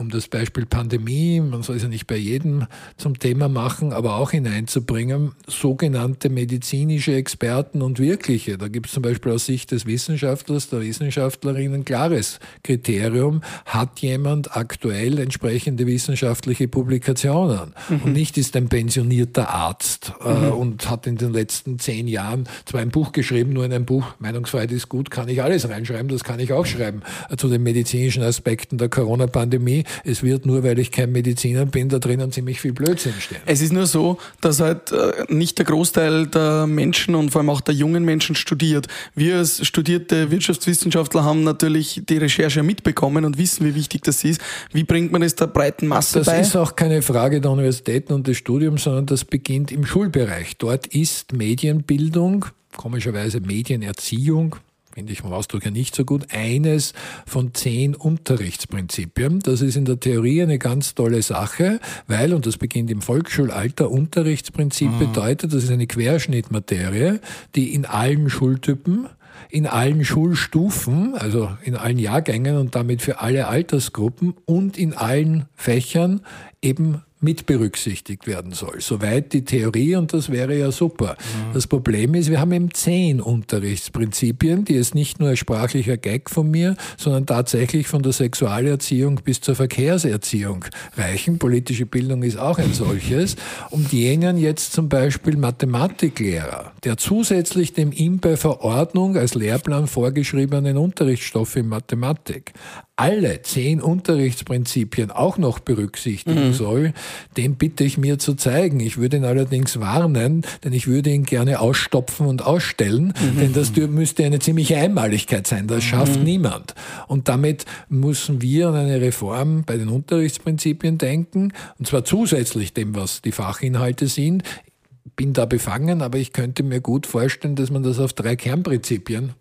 um das Beispiel Pandemie, man soll es ja nicht bei jedem zum Thema machen, aber auch hineinzubringen, sogenannte medizinische Experten und wirkliche. Da gibt es zum Beispiel aus Sicht des Wissenschaftlers, der Wissenschaftlerin ein klares Kriterium. Hat jemand aktuell entsprechende wissenschaftliche Publikationen? Mhm. Und nicht ist ein pensionierter Arzt äh, mhm. und hat in den letzten zehn Jahren zwar ein Buch geschrieben, nur in einem Buch, Meinungsfreiheit ist gut, kann ich alles reinschreiben, das kann ich auch schreiben, äh, zu den medizinischen Aspekten der Corona-Pandemie es wird nur, weil ich kein Mediziner bin, da drinnen ziemlich viel Blödsinn stehen. Es ist nur so, dass halt äh, nicht der Großteil der Menschen und vor allem auch der jungen Menschen studiert. Wir als studierte Wirtschaftswissenschaftler haben natürlich die Recherche mitbekommen und wissen, wie wichtig das ist. Wie bringt man es der breiten Masse das bei? Das ist auch keine Frage der Universitäten und des Studiums, sondern das beginnt im Schulbereich. Dort ist Medienbildung, komischerweise Medienerziehung, finde ich vom Ausdruck ja nicht so gut, eines von zehn Unterrichtsprinzipien. Das ist in der Theorie eine ganz tolle Sache, weil, und das beginnt im Volksschulalter, Unterrichtsprinzip mhm. bedeutet, das ist eine Querschnittmaterie, die in allen Schultypen in allen Schulstufen, also in allen Jahrgängen und damit für alle Altersgruppen und in allen Fächern eben mit berücksichtigt werden soll. Soweit die Theorie und das wäre ja super. Mhm. Das Problem ist, wir haben eben zehn Unterrichtsprinzipien, die es nicht nur als sprachlicher Gag von mir, sondern tatsächlich von der Sexualerziehung bis zur Verkehrserziehung reichen. Politische Bildung ist auch ein solches. Und jenen jetzt zum Beispiel Mathematiklehrer, der zusätzlich dem ihm bei Verordnung als Lehrplan vorgeschriebenen Unterrichtsstoff in Mathematik alle zehn Unterrichtsprinzipien auch noch berücksichtigen mhm. soll, den bitte ich mir zu zeigen. Ich würde ihn allerdings warnen, denn ich würde ihn gerne ausstopfen und ausstellen, mhm. denn das müsste eine ziemliche Einmaligkeit sein. Das schafft mhm. niemand. Und damit müssen wir an eine Reform bei den Unterrichtsprinzipien denken, und zwar zusätzlich dem, was die Fachinhalte sind. Bin da befangen, aber ich könnte mir gut vorstellen, dass man das auf drei Kernprinzipien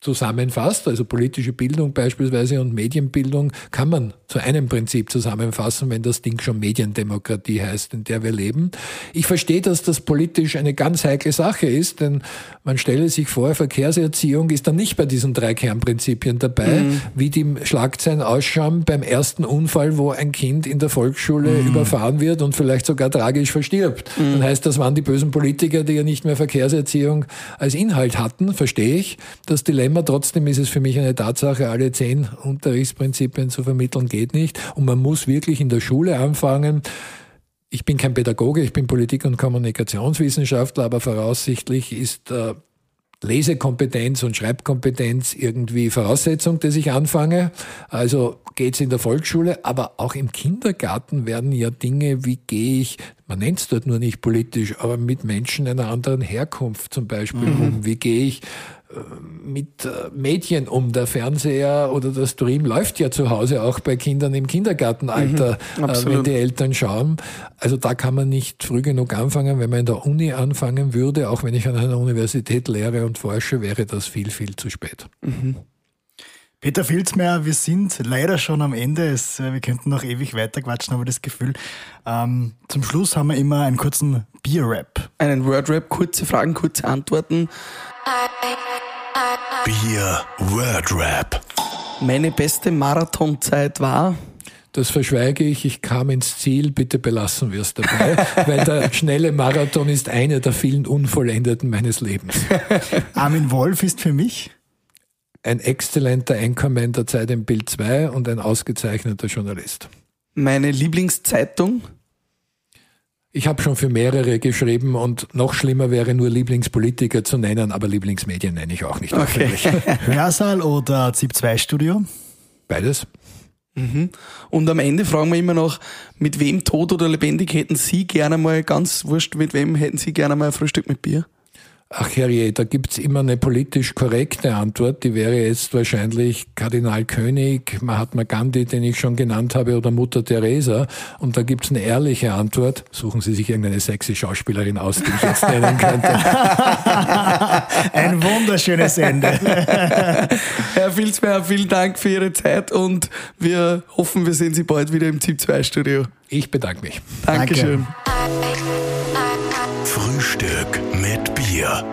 zusammenfasst, also politische Bildung beispielsweise und Medienbildung, kann man zu einem Prinzip zusammenfassen, wenn das Ding schon Mediendemokratie heißt, in der wir leben. Ich verstehe, dass das politisch eine ganz heikle Sache ist, denn man stelle sich vor, Verkehrserziehung ist dann nicht bei diesen drei Kernprinzipien dabei, mhm. wie die Schlagzeilen ausschauen beim ersten Unfall, wo ein Kind in der Volksschule mhm. überfahren wird und vielleicht sogar tragisch verstirbt. Mhm. Dann heißt, das waren die bösen Politiker, die ja nicht mehr Verkehrserziehung als Inhalt hatten, verstehe ich, dass die Dilemma. Trotzdem ist es für mich eine Tatsache, alle zehn Unterrichtsprinzipien zu vermitteln geht nicht. Und man muss wirklich in der Schule anfangen. Ich bin kein Pädagoge, ich bin Politik- und Kommunikationswissenschaftler, aber voraussichtlich ist äh, Lesekompetenz und Schreibkompetenz irgendwie Voraussetzung, dass ich anfange. Also geht's in der Volksschule, aber auch im Kindergarten werden ja Dinge, wie gehe ich, man nennt es dort nur nicht politisch, aber mit Menschen einer anderen Herkunft zum Beispiel mhm. um, wie gehe ich mit äh, Mädchen um. Der Fernseher oder der Stream läuft ja zu Hause auch bei Kindern im Kindergartenalter, mhm, äh, wenn die Eltern schauen. Also da kann man nicht früh genug anfangen. Wenn man in der Uni anfangen würde, auch wenn ich an einer Universität lehre und forsche, wäre das viel, viel zu spät. Mhm. Peter Filzmeier, wir sind leider schon am Ende. Es, äh, wir könnten noch ewig weiter quatschen, aber das Gefühl. Ähm, zum Schluss haben wir immer einen kurzen Bier-Rap. Einen Word-Rap, kurze Fragen, kurze Antworten. Bier Word Rap. Meine beste Marathonzeit war das verschweige ich. Ich kam ins Ziel, bitte belassen wir es dabei, (laughs) weil der schnelle Marathon ist einer der vielen Unvollendeten meines Lebens. (laughs) Armin Wolf ist für mich ein exzellenter Anchorman der Zeit im Bild 2 und ein ausgezeichneter Journalist. Meine Lieblingszeitung? Ich habe schon für mehrere geschrieben und noch schlimmer wäre nur Lieblingspolitiker zu nennen, aber Lieblingsmedien nenne ich auch nicht. Okay. (laughs) Hörsaal oder ZIP-2-Studio? Beides. Mhm. Und am Ende fragen wir immer noch, mit wem tot oder lebendig hätten Sie gerne mal, ganz wurscht, mit wem hätten Sie gerne mal ein Frühstück mit Bier? Ach herrje, da gibt's immer eine politisch korrekte Antwort, die wäre jetzt wahrscheinlich Kardinal König, Mahatma Gandhi, den ich schon genannt habe, oder Mutter Teresa. Und da gibt's eine ehrliche Antwort. Suchen Sie sich irgendeine sexy Schauspielerin aus, die ich jetzt nennen könnte. (laughs) Ein wunderschönes Ende. (laughs) Herr Filzmeier, vielen Dank für Ihre Zeit und wir hoffen, wir sehen Sie bald wieder im ZIP 2 Studio. Ich bedanke mich. Dankeschön. Frühstück mit Bier.